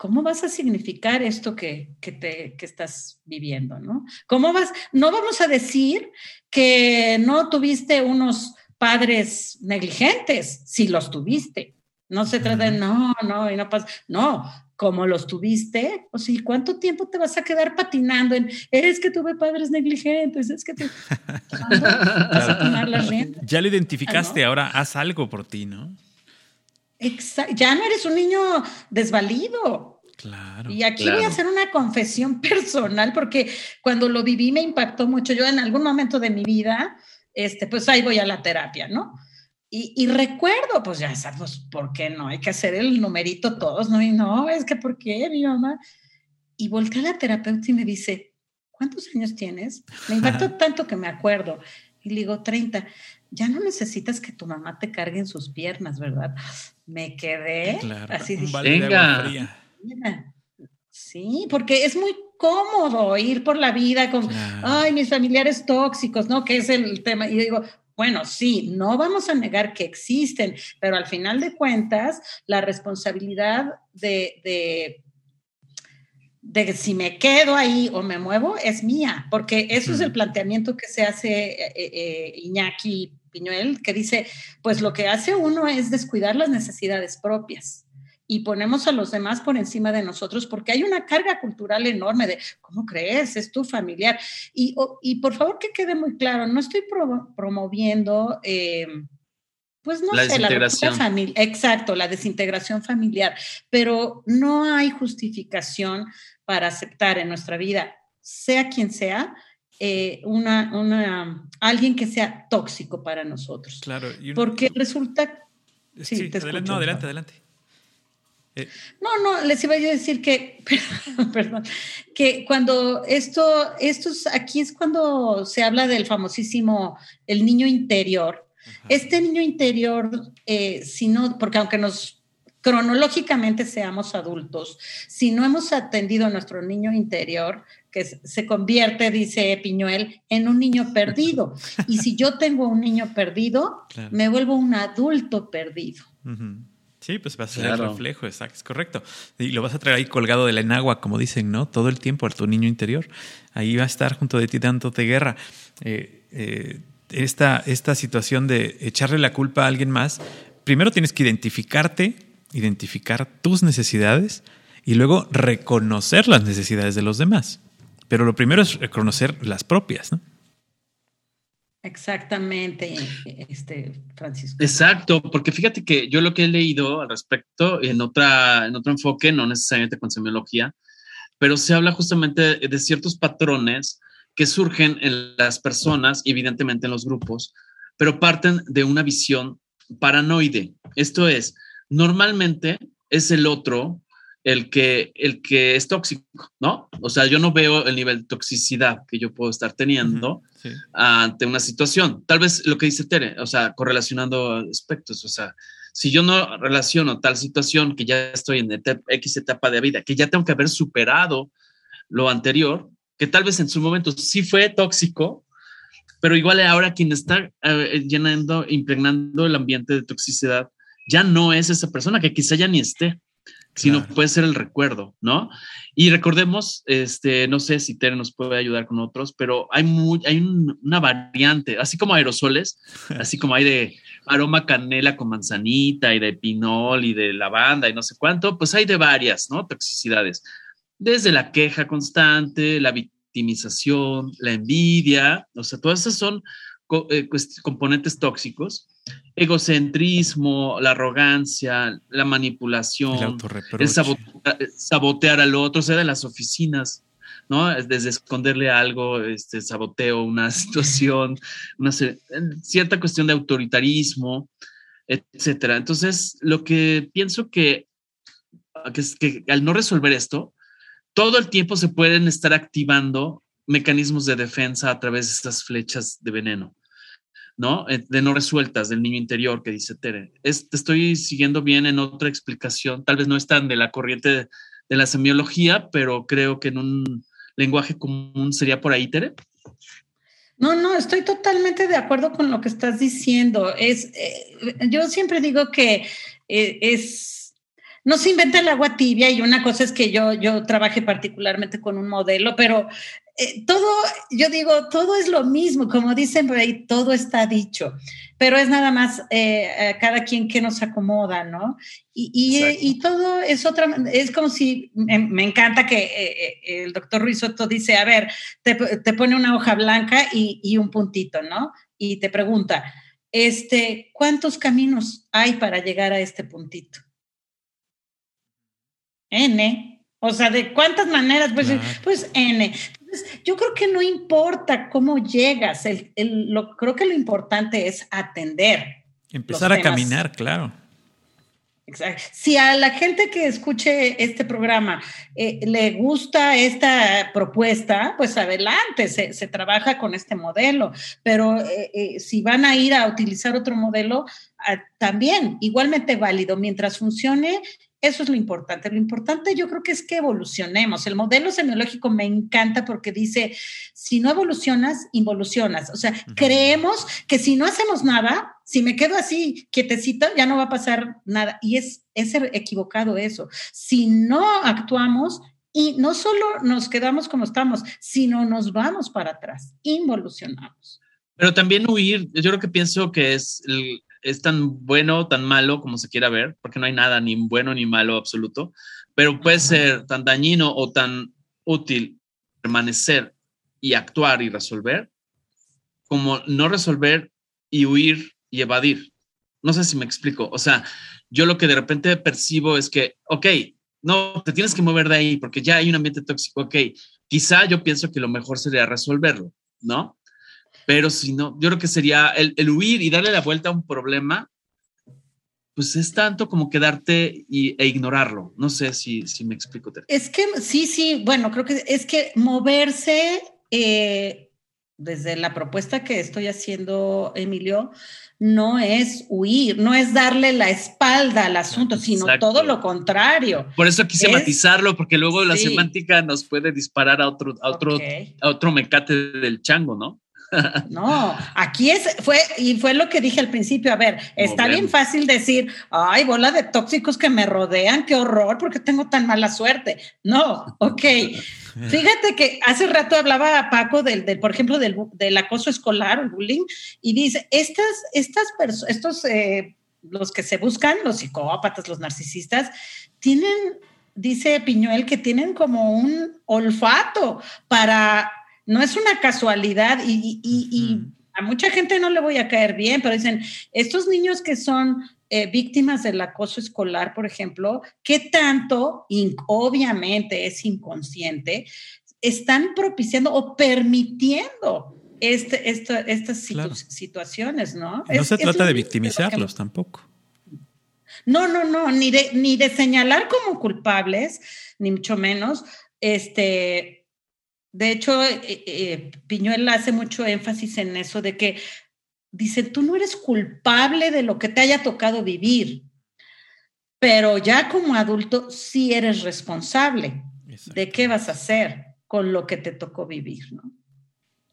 ¿cómo vas a significar esto que, te, estás viviendo? ¿no? ¿Cómo vas? No vamos a decir que no tuviste unos padres negligentes, si los tuviste. No se trata de no, no, y no pasa. No, como los tuviste, o sea, ¿cuánto tiempo te vas a quedar patinando en es que tuve padres negligentes? Es que te vas a tomar la Ya lo identificaste, ahora haz algo por ti, ¿no? Exacto. Ya no eres un niño desvalido. Claro. Y aquí voy a hacer una confesión personal porque cuando lo viví me impactó mucho. Yo en algún momento de mi vida, este, pues ahí voy a la terapia, ¿no? Y, recuerdo, pues ya sabes, ¿por qué no? Hay que hacer el numerito todos, ¿no? Y no, es que ¿por qué, mi mamá? Y volteé a la terapeuta y me dice, ¿cuántos años tienes? Me impactó tanto que me acuerdo. Y le digo, 30 ya no necesitas que tu mamá te cargue en sus piernas, ¿verdad? Me quedé así Venga. Sí, porque es muy cómodo ir por la vida con, ay, mis familiares tóxicos, ¿no? Que es el tema. Y digo, bueno, sí, no vamos a negar que existen, pero al final de cuentas, la responsabilidad de, de de si me quedo ahí o me muevo es mía, porque eso es el planteamiento que se hace eh, eh, Iñaki Piñuel, que dice, pues lo que hace uno es descuidar las necesidades propias y ponemos a los demás por encima de nosotros porque hay una carga cultural enorme de, ¿cómo crees? Es tu familiar. Y, y por favor que quede muy claro, no estoy promoviendo... Eh, pues no La sé, la desintegración. famili- exacto, la desintegración familiar, pero no hay justificación para aceptar en nuestra vida, sea quien sea, eh, una, una, alguien que sea tóxico para nosotros. Claro. y Porque resulta sí, sí, te adelante, escucho. no, adelante, adelante. Eh, No, no, les iba yo a decir que, perdón, que cuando esto, estos, aquí es cuando se habla del famosísimo, el niño interior. ajá. Este niño interior, eh, si no, porque aunque nos cronológicamente seamos adultos, si no hemos atendido a nuestro niño interior, que se- convierte, dice Piñuel, en un niño perdido. Y si yo tengo un niño perdido, Claro. me vuelvo un adulto perdido. Sí, pues va a ser Claro. el reflejo, exacto, es correcto. Y lo vas a traer ahí colgado de la enagua, como dicen, ¿no? Todo el tiempo a tu niño interior. Ahí va a estar junto de ti dándote guerra. Eh, eh, esta, esta situación de echarle la culpa a alguien más, primero tienes que identificarte, identificar tus necesidades y luego reconocer las necesidades de los demás. Pero lo primero es reconocer las propias, ¿no? Exactamente, este Francisco. Exacto, porque fíjate que yo lo que he leído al respecto en, otra, en otro enfoque, no necesariamente con semiología, pero se habla justamente de ciertos patrones que surgen en las personas, evidentemente en los grupos, pero parten de una visión paranoide. Esto es, normalmente es el otro el que, el que es tóxico, ¿no? O sea, yo no veo el nivel de toxicidad que yo puedo estar teniendo sí. ante una situación. Tal vez lo que dice Tere, o sea, correlacionando aspectos, o sea, si yo no relaciono tal situación que ya estoy en etapa- X etapa de vida, que ya tengo que haber superado lo anterior, que tal vez en su momento sí fue tóxico, pero igual ahora quien está eh, llenando, impregnando el ambiente de toxicidad, ya no es esa persona que quizá ya ni esté, sino Claro. puede ser el recuerdo, ¿no? Y recordemos, este, no sé si Tere nos puede ayudar con otros, pero hay, muy, hay un- una variante, así como aerosoles, así como hay de aroma canela con manzanita y de pinol y de lavanda y no sé cuánto, pues hay de varias, ¿no? Toxicidades. Desde la queja constante, la victimización, la envidia, o sea, todas esas son co- eh, componentes tóxicos. Egocentrismo, la arrogancia, la manipulación, el sabota- sabotear al otro, o sea, de las oficinas, ¿no? Desde esconderle algo, este, saboteo una situación, una cierta cuestión de autoritarismo, etcétera. Entonces, lo que pienso que, que es que al no resolver esto, todo el tiempo se pueden estar activando mecanismos de defensa a través de estas flechas de veneno. ¿No? Eh, De no resueltas del niño interior que dice Tere. Te estoy siguiendo bien en otra explicación, tal vez no es tan de la corriente de, la semiología, pero creo que en un lenguaje común sería por ahí, Tere. No, no, estoy totalmente de acuerdo con lo que estás diciendo. Es, eh, yo siempre digo que eh, es, no se inventa el agua tibia y una cosa es que yo, yo trabaje particularmente con un modelo, pero eh, todo, yo digo, todo es lo mismo, como dicen por ahí, todo está dicho, pero es nada más eh, cada quien que nos acomoda, ¿no? Y, y, eh, y todo es otra, es como si, me, me encanta que el doctor Ruiz Soto dice, a ver, te, te pone una hoja blanca y, y, un puntito, ¿no? Y te pregunta, este, ¿cuántos caminos hay para llegar a este puntito? N. O sea, ¿de cuántas maneras? Pues, pues N. Entonces, yo creo que no importa cómo llegas, el, el, lo, creo que lo importante es atender. Empezar a caminar, claro. Exacto. Si a la gente que escuche este programa eh, le gusta esta propuesta, pues adelante, se, se trabaja con este modelo. Pero eh, eh, si van a ir a utilizar otro modelo, ah, también igualmente válido. Mientras funcione, eso es lo importante. Lo importante yo creo que es que evolucionemos. El modelo semiológico me encanta porque dice, si no evolucionas, involucionas. O sea, uh -huh. creemos que si no hacemos nada, si me quedo así quietecito, ya no va a pasar nada. Y es, es equivocado eso. Si no actuamos, y no solo nos quedamos como estamos, sino nos vamos para atrás, involucionamos. Pero también huir, yo creo que pienso que es el, es tan bueno tan malo como se quiera ver, porque no hay nada ni bueno ni malo absoluto, pero puede ser tan dañino o tan útil permanecer y actuar y resolver, como no resolver y huir y evadir, No sé si me explico. O sea, yo lo que de repente percibo es que, ok, no, te tienes que mover de ahí porque ya hay un ambiente tóxico. Ok, quizá yo pienso que lo mejor sería resolverlo, ¿no? Pero si no, yo creo que sería el, huir y darle la vuelta a un problema, pues es tanto como quedarte y, e ignorarlo. No sé si, si me explico. Es que sí, sí, bueno, creo que es que moverse eh, desde la propuesta que estoy haciendo, Emilio, no es huir, no es darle la espalda al asunto, sino todo lo contrario. Por eso quise matizarlo, porque luego la semántica nos puede disparar a otro, a otro, a otro mecate del chango, ¿no? No, aquí es, fue, y fue lo que dije al principio, a ver, está bien fácil decir, ay, bola de tóxicos que me rodean, qué horror, porque tengo tan mala suerte. No, ok. Fíjate que hace rato hablaba Paco del, del por ejemplo, del, del, acoso escolar, el bullying, y dice, estas, estas personas, estos, eh, los que se buscan, los psicópatas, los narcisistas, tienen, dice Piñuel, que tienen como un olfato para no es una casualidad y, a mucha gente no le voy a caer bien, pero dicen, estos niños que son eh, víctimas del acoso escolar, por ejemplo, ¿qué tanto, obviamente es inconsciente, están propiciando o permitiendo este, estas situaciones, ¿no? No se trata de victimizarlos tampoco. No, no, no, ni de, ni de señalar como culpables, ni mucho menos, este, de hecho, eh, eh, Piñuel hace mucho énfasis en eso de que dice, tú no eres culpable de lo que te haya tocado vivir, pero ya como adulto sí eres responsable de qué vas a hacer con lo que te tocó vivir, ¿no?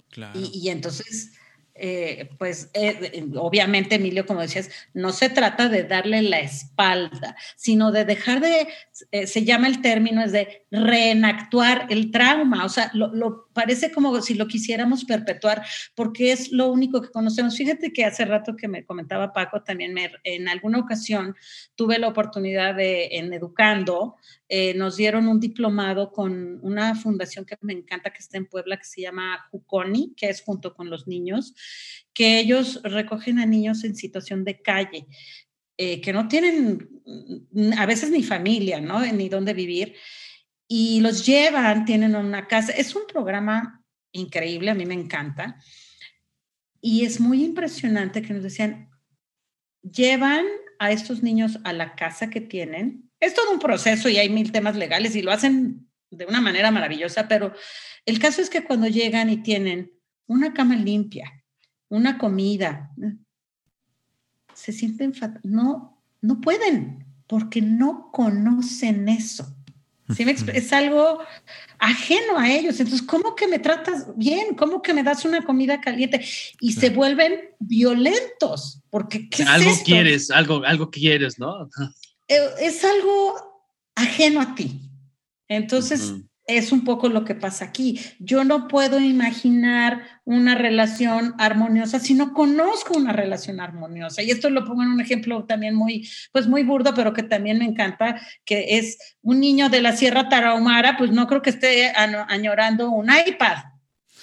Claro. y entonces eh, pues eh, obviamente, Emilio, como decías, no se trata de darle la espalda, sino de dejar de, eh, se llama el término, es de reenactuar el trauma, o sea, lo, parece como si lo quisiéramos perpetuar, porque es lo único que conocemos. Fíjate que hace rato que me comentaba Paco, también me, en alguna ocasión tuve la oportunidad de, en Educando, nos dieron un diplomado con una fundación que me encanta, que está en Puebla, que se llama Juconi, que es junto con los niños que ellos recogen a niños en situación de calle, eh, que no tienen mm, a veces ni familia, ¿no? Ni dónde vivir, y los llevan, tienen una casa. Es un programa increíble, a mí me encanta. Y es muy impresionante que nos decían, llevan a estos niños a la casa que tienen. Es todo un proceso y hay mil temas legales y lo hacen de una manera maravillosa, pero el caso es que cuando llegan y tienen una cama limpia, una comida, se sienten no, no pueden porque no conocen eso. Es algo ajeno a ellos. Entonces, ¿cómo que me tratas bien? ¿Cómo que me das una comida caliente? Y se vuelven violentos, porque algo quieres, algo, algo quieres, ¿no? Eh, es algo ajeno a ti. Entonces, es un poco lo que pasa aquí. Yo no puedo imaginar una relación armoniosa si no conozco una relación armoniosa. Y esto lo pongo en un ejemplo también muy, pues muy burdo, pero que también me encanta, que es un niño de la Sierra Tarahumara, pues no creo que esté añorando un iPad.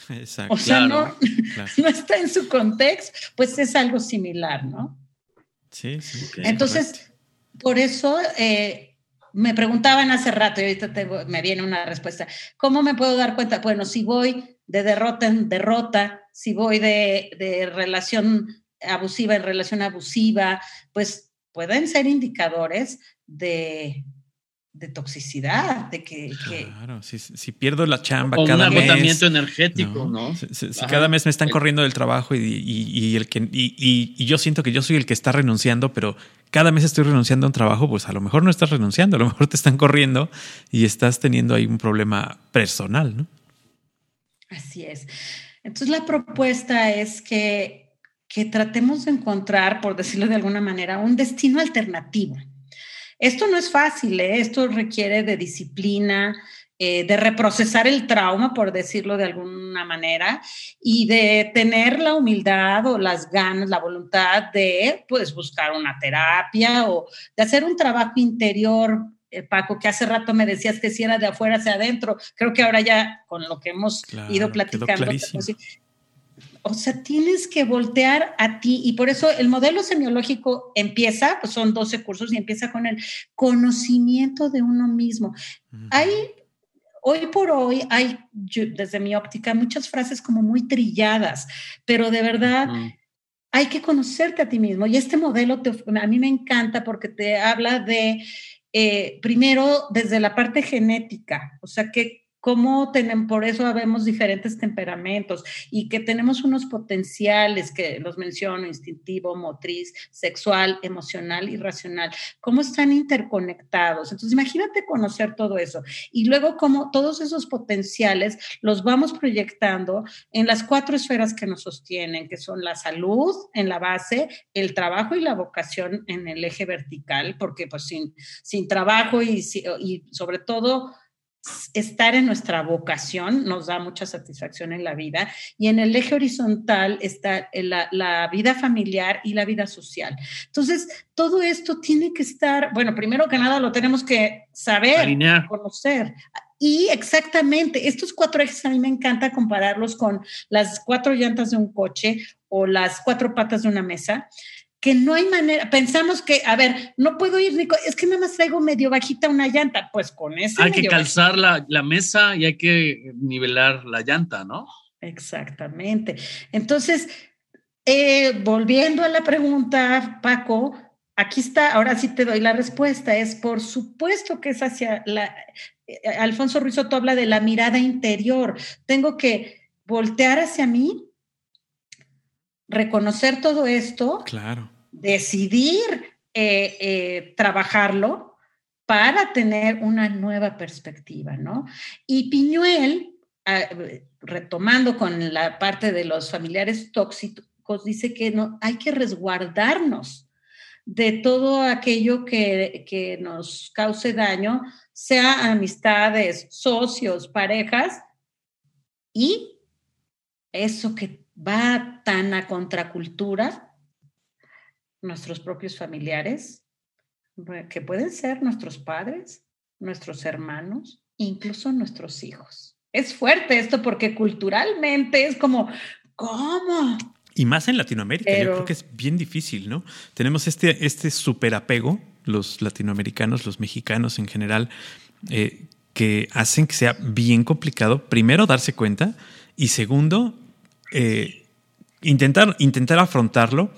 Exacto. O sea, no, no, está en su contexto, pues es algo similar, ¿no? Sí, sí. Entonces, por eso... Eh, me preguntaban hace rato y ahorita me viene una respuesta. ¿Cómo me puedo dar cuenta? Bueno, si voy de derrota en derrota, si voy de, de relación abusiva en relación abusiva, pues pueden ser indicadores de, de toxicidad, de que... Claro, Si, pierdo la chamba cada mes... un agotamiento energético, ¿no? Si, cada mes me están corriendo del trabajo y, el que, y, yo siento que yo soy el que está renunciando, pero cada mes estoy renunciando a un trabajo, pues a lo mejor no estás renunciando, a lo mejor te están corriendo y estás teniendo ahí un problema personal, ¿no? Así es. Entonces la propuesta es que, que tratemos de encontrar, por decirlo de alguna manera, un destino alternativo esto no es fácil, ¿eh? esto requiere de disciplina, eh, de reprocesar el trauma, por decirlo de alguna manera, y de tener la humildad o las ganas, la voluntad de, pues, buscar una terapia o de hacer un trabajo interior. Eh, Paco, que hace rato me decías que si era de afuera hacia adentro, creo que ahora ya con lo que hemos ido platicando, o sea, tienes que voltear a ti. Y por eso el modelo semiológico empieza, pues son 12 cursos y empieza con el conocimiento de uno mismo. Hay, hoy por hoy, hay, desde mi óptica, muchas frases como muy trilladas, pero de verdad... Hay que conocerte a ti mismo. Y este modelo a mí me encanta porque te habla de, eh, primero, desde la parte genética, o sea, que cómo tenemos, por eso vemos diferentes temperamentos y que tenemos unos potenciales que los menciono, instintivo, motriz, sexual, emocional y racional, cómo están interconectados. Entonces, imagínate conocer todo eso y luego cómo todos esos potenciales los vamos proyectando en las cuatro esferas que nos sostienen, que son la salud en la base, el trabajo y la vocación en el eje vertical, porque pues sin, sin trabajo y sobre todo estar en nuestra vocación nos da mucha satisfacción en la vida y en el eje horizontal está la, vida familiar y la vida social. Entonces, todo esto tiene que estar, bueno, primero que nada lo tenemos que saber, conocer. Y exactamente, estos cuatro ejes a mí me encanta compararlos con las cuatro llantas de un coche o las cuatro patas de una mesa que no hay manera, pensamos que, a ver, no puedo ir, Nico, es que nada más traigo medio bajita una llanta, pues con eso. Hay que calzar la, mesa y hay que nivelar la llanta, ¿no? Exactamente. Entonces, eh, volviendo a la pregunta, Paco, aquí está, ahora sí te doy la respuesta, es por supuesto que es hacia la, eh, Alfonso Ruizotto habla de la mirada interior, tengo que voltear hacia mí, reconocer todo esto. Claro decidir eh, eh, trabajarlo para tener una nueva perspectiva, ¿no? Y Piñuel, ah, retomando con la parte de los familiares tóxicos, dice que no, hay que resguardarnos de todo aquello que, que nos cause daño, sea amistades, socios, parejas, y eso que va tan a contracultura, nuestros propios familiares, que pueden ser nuestros padres, nuestros hermanos, incluso nuestros hijos. Es fuerte esto porque culturalmente es como, ¿cómo? Y más en Latinoamérica, yo creo que es bien difícil, ¿no? Tenemos este, este superapego, los latinoamericanos, los mexicanos en general, eh, que hacen que sea bien complicado, primero, darse cuenta y segundo, eh, intentar, intentar afrontarlo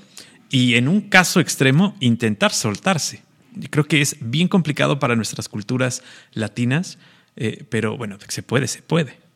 y en un caso extremo intentar soltarse. creo que es bien complicado para nuestras culturas latinas, eh, pero bueno, se puede, se puede.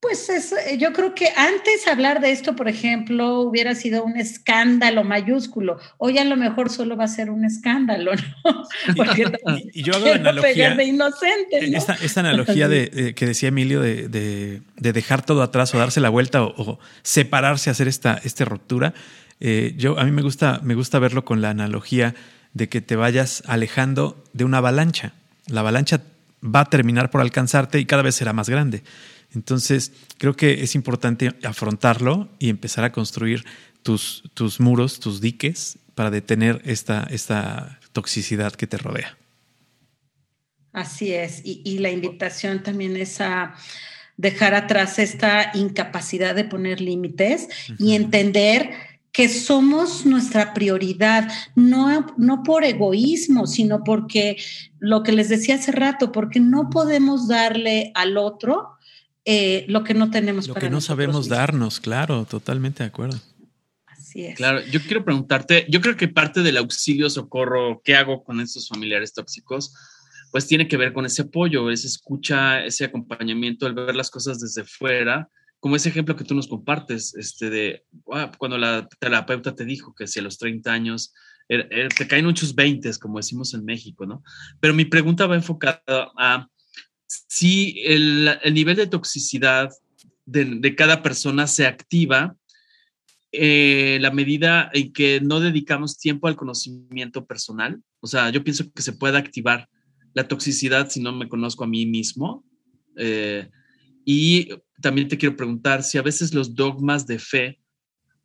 Pues eh, yo creo que antes hablar de esto, por ejemplo, hubiera sido un escándalo mayúsculo. Hoy a lo mejor solo va a ser un escándalo, ¿no? Porque y, yo hago la analogía. De inocente, esta, analogía de, que decía Emilio de, dejar todo atrás o darse la vuelta o, o separarse, hacer esta, esta ruptura eh, yo, a mí me gusta, me gusta verlo con la analogía de que te vayas alejando de una avalancha. La avalancha va a terminar por alcanzarte y cada vez será más grande. Entonces, creo que es importante afrontarlo y empezar a construir tus, tus muros, tus diques, para detener esta, esta toxicidad que te rodea. Así es. Y, la invitación también es a dejar atrás esta incapacidad de poner límites y entender que somos nuestra prioridad, no, no por egoísmo, sino porque lo que les decía hace rato, porque no podemos darle al otro eh, lo que no tenemos lo que no sabemos darnos, claro, totalmente de acuerdo. Así es. Claro, yo quiero preguntarte, yo creo que parte del auxilio socorro, ¿qué hago con estos familiares tóxicos? Pues tiene que ver con ese apoyo, ese escucha, ese acompañamiento, el ver las cosas desde fuera como ese ejemplo que tú nos compartes, este de ah, cuando la terapeuta te dijo que si a los 30 años er, er, te caen muchos 20, como decimos en México, ¿no? Pero mi pregunta va enfocada a si el, nivel de toxicidad de, cada persona se activa eh, la medida en que no dedicamos tiempo al conocimiento personal. O sea, yo pienso que se puede activar la toxicidad si no me conozco a mí mismo. Eh, y también te quiero preguntar si a veces los dogmas de fe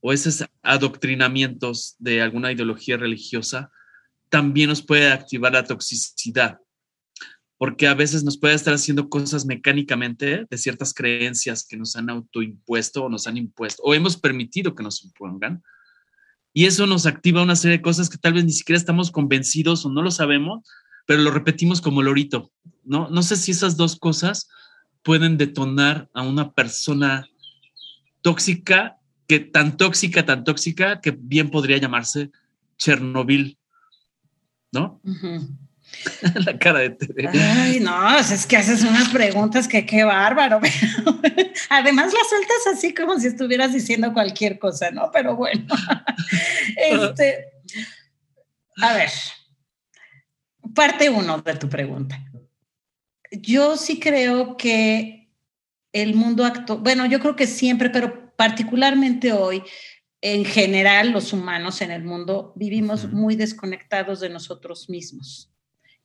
o esos adoctrinamientos de alguna ideología religiosa también nos puede activar la toxicidad. porque a veces nos puede estar haciendo cosas mecánicamente de ciertas creencias que nos han autoimpuesto o nos han impuesto o hemos permitido que nos impongan. Y eso nos activa una serie de cosas que tal vez ni siquiera estamos convencidos o no lo sabemos, pero lo repetimos como lorito. No, no sé si esas dos cosas pueden detonar a una persona tóxica, que tan tóxica, tan tóxica, que bien podría llamarse Chernobyl, ¿no? La cara de Tere. Ay, no, es que haces unas preguntas que qué bárbaro. además las sueltas así como si estuvieras diciendo cualquier cosa, ¿no? Pero bueno. este, a ver, parte uno de tu pregunta. Yo sí creo que el mundo actual, bueno, yo creo que siempre, pero particularmente hoy, en general los humanos en el mundo vivimos muy desconectados de nosotros mismos.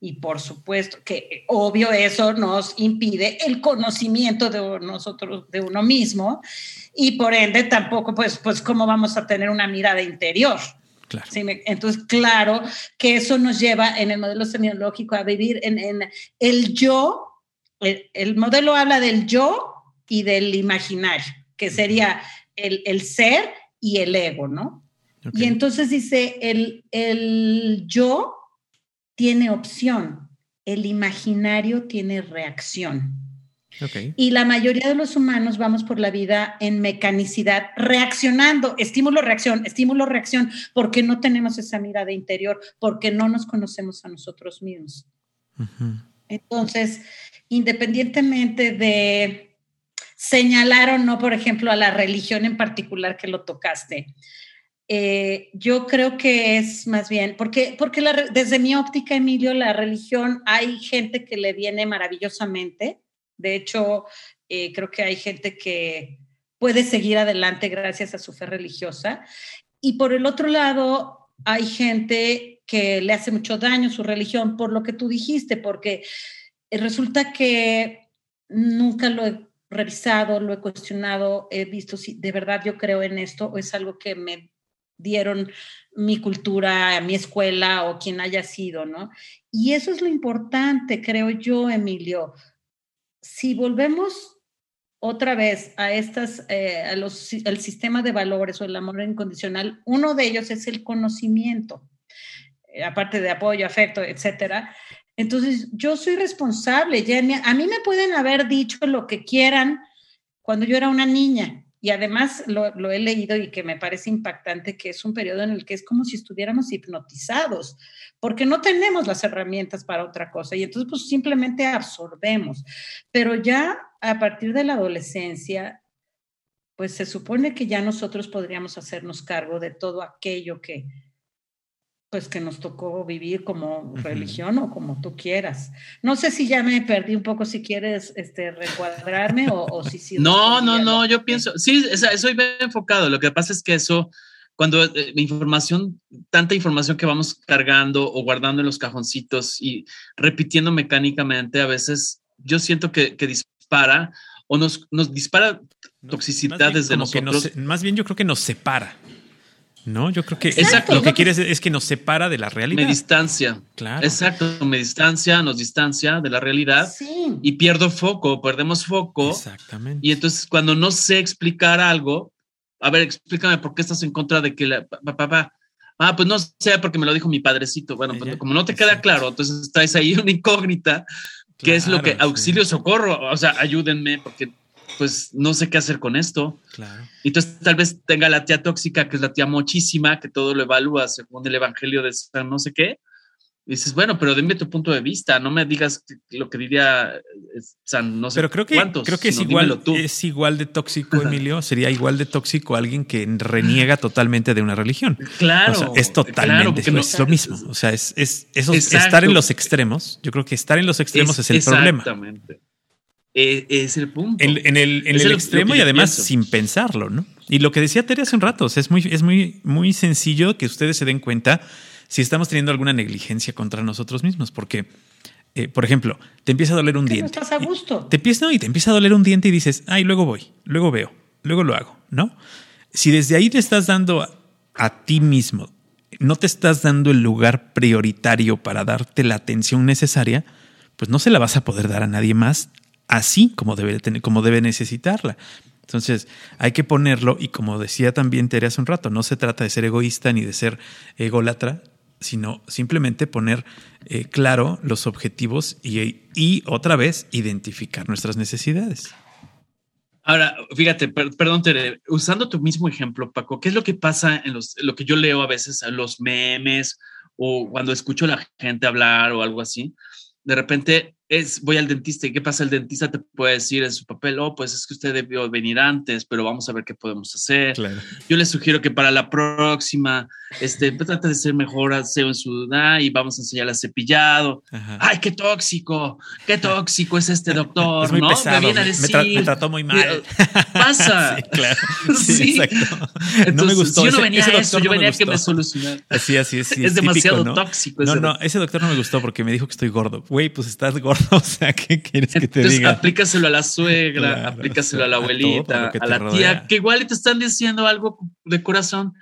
Y por supuesto que obvio eso nos impide el conocimiento de nosotros, de uno mismo, y por ende tampoco, pues, pues, ¿cómo vamos a tener una mirada interior? Claro. Entonces, claro que eso nos lleva en el modelo semiológico a vivir en, en el yo. El, el, modelo habla del yo y del imaginario, que sería el, el ser y el ego, ¿no? Okay. Y entonces dice, el, el yo tiene opción, el imaginario tiene reacción. Okay. Y la mayoría de los humanos vamos por la vida en mecanicidad, reaccionando, estímulo, reacción, estímulo, reacción, porque no tenemos esa mirada interior, porque no nos conocemos a nosotros mismos. Uh -huh. Entonces, independientemente de señalar o no, por ejemplo, a la religión en particular que lo tocaste, eh, yo creo que es más bien, porque, porque la, desde mi óptica, Emilio, la religión, hay gente que le viene maravillosamente. De hecho, eh, creo que hay gente que puede seguir adelante gracias a su fe religiosa. Y por el otro lado, hay gente que le hace mucho daño su religión por lo que tú dijiste, porque resulta que nunca lo he revisado, lo he cuestionado, he visto si de verdad yo creo en esto o es algo que me dieron mi cultura, mi escuela o quien haya sido, ¿no? Y eso es lo importante, creo yo, Emilio. Si volvemos otra vez a estas, eh, a los, al sistema de valores o el amor incondicional, uno de ellos es el conocimiento, eh, aparte de apoyo, afecto, etcétera. Entonces, yo soy responsable. Ya a mí me pueden haber dicho lo que quieran cuando yo era una niña, y además lo, he leído y que me parece impactante, que es un periodo en el que es como si estuviéramos hipnotizados, porque no tenemos las herramientas para otra cosa y entonces pues simplemente absorbemos. Pero ya a partir de la adolescencia, pues se supone que ya nosotros podríamos hacernos cargo de todo aquello que, pues que nos tocó vivir como uh -huh. religión o como tú quieras. No sé si ya me perdí un poco, si quieres este, recuadrarme o, o si... si no, no, no, yo pienso, sí, soy bien enfocado. Lo que pasa es que eso, cuando eh, información, tanta información que vamos cargando o guardando en los cajoncitos y repitiendo mecánicamente, a veces yo siento que, que dispara o nos, nos dispara toxicidad no, desde nosotros. Nos, más bien yo creo que nos separa. No, yo creo que Exacto. lo que quieres es que nos separa de la realidad. Me distancia. Claro. Exacto, me distancia, nos distancia de la realidad sí. y pierdo foco, perdemos foco. Exactamente. Y entonces cuando no sé explicar algo, a ver, explícame por qué estás en contra de que la papá, pa, pa, ah, pues no sé porque me lo dijo mi padrecito. Bueno, pues como no te queda claro, entonces traes ahí una incógnita, que claro, es lo que auxilio, sí. socorro, o sea, ayúdenme porque pues no sé qué hacer con esto. Claro. Y entonces tal vez tenga la tía tóxica, que es la tía mochísima, que todo lo evalúa según el evangelio de San no sé qué. Y dices, bueno, pero dime tu punto de vista, no me digas lo que diría San no sé Pero creo que, cuántos, creo que es, igual, es igual de tóxico, Emilio, sería igual de tóxico alguien que reniega totalmente de una religión. Claro. O sea, es totalmente claro, no, es lo mismo. O sea, es, es eso, estar en los extremos. Yo creo que estar en los extremos es, es el problema. Exactamente es el punto. En, en el, en el, el, extremo y además pienso. sin pensarlo, ¿no? Y lo que decía Tere hace un rato, o sea, es muy, es muy, muy sencillo que ustedes se den cuenta si estamos teniendo alguna negligencia contra nosotros mismos, porque, eh, por ejemplo, te empieza a doler un diente. No estás a gusto. Te empieza, no, y te empieza a doler un diente y dices, ay, luego voy, luego veo, luego lo hago, ¿no? Si desde ahí te estás dando a, a ti mismo, no te estás dando el lugar prioritario para darte la atención necesaria, pues no se la vas a poder dar a nadie más así como debe, tener, como debe necesitarla. Entonces, hay que ponerlo y como decía también Tere hace un rato, no se trata de ser egoísta ni de ser ególatra, sino simplemente poner eh, claro los objetivos y, y, otra vez identificar nuestras necesidades. Ahora, fíjate, perdón, Tere, usando tu mismo ejemplo, Paco, ¿qué es lo que pasa en los, lo que yo leo a veces, en los memes o cuando escucho a la gente hablar o algo así? De repente es, voy al dentista y qué pasa, el dentista te puede decir en su papel, oh, pues es que usted debió venir antes, pero vamos a ver qué podemos hacer. Yo le sugiero que para la próxima, este, trate de ser mejor aseo en su edad y vamos a enseñarle a cepillado. Ay, qué tóxico, qué tóxico es este doctor, es muy ¿no? Pesado, me viene a decir. Me, trató muy mal. Pasa. sí, claro. Sí, exacto. no me gustó. yo no venía a eso, yo venía a que me solucionara. Así, así, sí, es, demasiado tóxico. No, no, ese doctor no me gustó porque me dijo que estoy gordo. Güey, pues estás gordo, o sea, ¿qué quieres que te diga? Aplícaselo a la suegra, aplícaselo a la abuelita, a, la tía, que igual te están diciendo algo de corazón.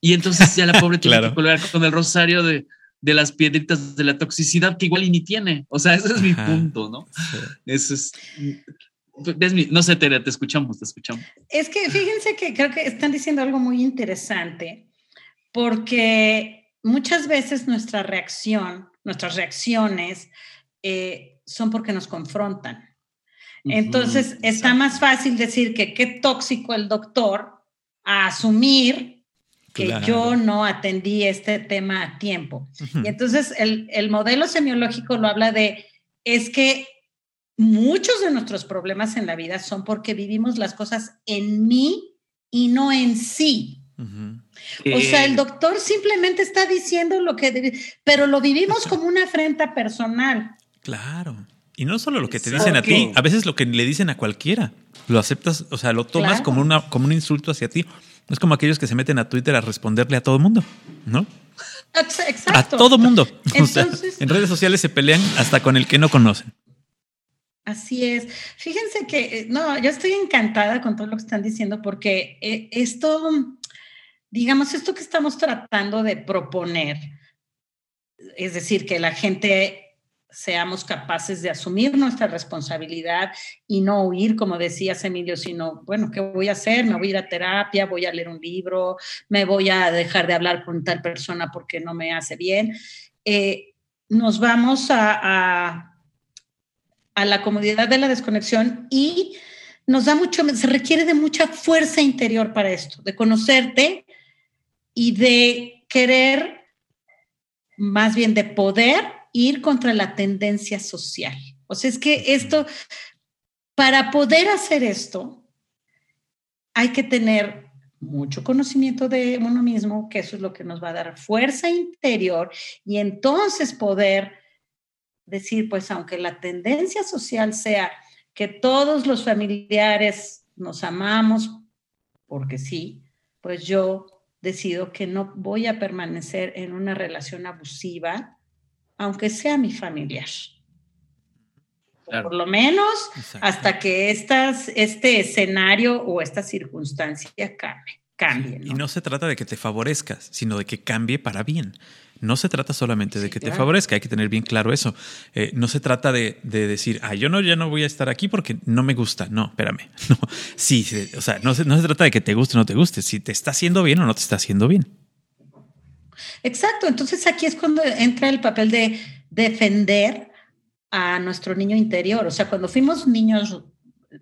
Y entonces ya la pobre tiene que colgar con el rosario de, de, las piedritas de la toxicidad que igual y ni tiene. O sea, ese es mi punto, ¿no? Eso es. no sé, Tere, te escuchamos, te escuchamos. Es que fíjense que creo que están diciendo algo muy interesante, porque muchas veces nuestra reacción, nuestras reacciones, eh, son porque nos confrontan. Entonces, está más fácil decir que qué tóxico el doctor a asumir que yo no atendí este tema a tiempo. Y entonces el, el, modelo semiológico lo habla de, es que muchos de nuestros problemas en la vida son porque vivimos las cosas en mí y no en sí. O sea, el doctor simplemente está diciendo lo que, pero lo vivimos como una afrenta personal. Claro. Y no solo lo que te dicen a ti, a veces lo que le dicen a cualquiera. Lo aceptas, o sea, lo tomas como, una, como un insulto hacia ti. Es como aquellos que se meten a Twitter a responderle a todo el mundo, ¿no? Exacto. A todo mundo. en redes sociales se pelean hasta con el que no conocen. Así es. Fíjense que, eh, no, yo estoy encantada con todo lo que están diciendo porque eh, esto, digamos, esto que estamos tratando de proponer, es decir, que la gente seamos capaces de asumir nuestra responsabilidad y no huir, como decías, Emilio, sino, bueno, ¿qué voy a hacer? Me voy a ir a terapia, voy a leer un libro, me voy a dejar de hablar con tal persona porque no me hace bien. Eh, nos vamos a, a, a, la comodidad de la desconexión y nos da mucho, se requiere de mucha fuerza interior para esto, de conocerte y de querer, más bien de poder ir contra la tendencia social. O sea, es que esto, para poder hacer esto, hay que tener mucho conocimiento de uno mismo, que eso es lo que nos va a dar fuerza interior y entonces poder decir, pues aunque la tendencia social sea que todos los familiares nos amamos, porque sí, pues yo decido que no voy a permanecer en una relación abusiva aunque sea mi familiar. Por lo menos hasta que estas, este escenario o esta circunstancia cambie. cambie Y no se trata de que te favorezcas, sino de que cambie para bien. No se trata solamente de que te favorezca, hay que tener bien claro eso. Eh, no se trata de, decir, ah, yo no, ya no voy a estar aquí porque no me gusta. No, espérame. No. Sí, o sea, no se, no se trata de que te guste o no te guste, si te está haciendo bien o no te está haciendo bien. Exacto, entonces aquí es cuando entra el papel de defender a nuestro niño interior. O sea, cuando fuimos niños,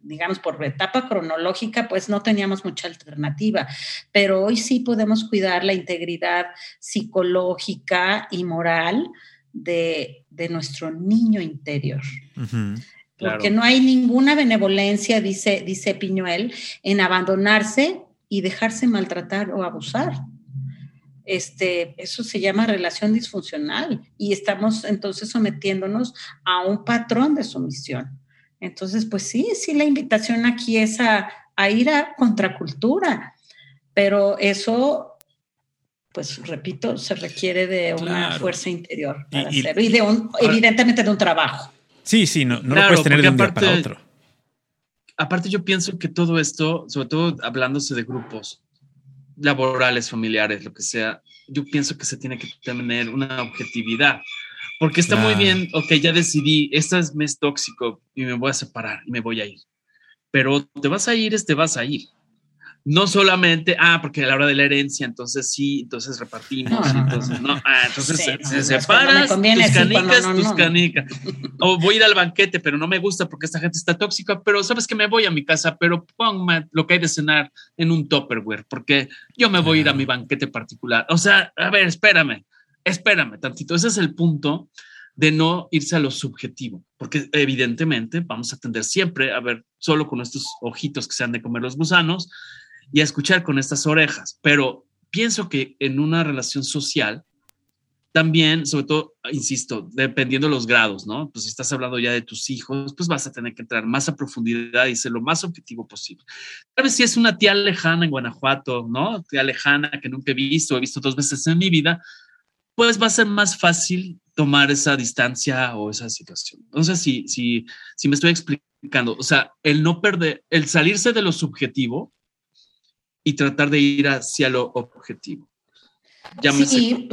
digamos, por etapa cronológica, pues no teníamos mucha alternativa, pero hoy sí podemos cuidar la integridad psicológica y moral de, nuestro niño interior. Porque no hay ninguna benevolencia, dice, dice Piñuel, en abandonarse y dejarse maltratar o abusar este, eso se llama relación disfuncional y estamos entonces sometiéndonos a un patrón de sumisión. Entonces, pues sí, sí, la invitación aquí es a, ir a contracultura, pero eso, pues repito, se requiere de una fuerza interior para y, hacerlo y de un, evidentemente de un trabajo. Sí, sí, no, no lo puedes tener de un día para otro. Aparte, yo pienso que todo esto, sobre todo hablándose de grupos, laborales, familiares, lo que sea, yo pienso que se tiene que tener una objetividad, Porque está muy bien, ok, ya decidí, este es mes tóxico y me voy a separar y me voy a ir. Pero te vas a ir, te vas a ir no solamente, ah, porque a la hora de la herencia, entonces sí, entonces repartimos, entonces no, ah, entonces se, separas tus canicas, tus canicas. O voy a ir al banquete, pero no me gusta porque esta gente está tóxica, pero sabes que me voy a mi casa, pero ponme lo que hay de cenar en un topperware, porque yo me voy a ir a mi banquete particular. O sea, a ver, espérame, espérame tantito. Ese es el punto de no irse a lo subjetivo, porque evidentemente vamos a tender siempre a ver solo con estos ojitos que se han de comer los gusanos y a escuchar con estas orejas. Pero pienso que en una relación social, también, sobre todo, insisto, dependiendo de los grados, ¿no? Pues si estás hablando ya de tus hijos, pues vas a tener que entrar más a profundidad y ser lo más objetivo posible. Tal vez si es una tía lejana en Guanajuato, ¿no? Tía lejana que nunca he visto, he visto dos veces en mi vida, pues va a ser más fácil tomar esa distancia o esa situación. Entonces, si, si, si me estoy explicando, o sea, el no perder, el salirse de lo subjetivo, y tratar de ir hacia lo objetivo. sí,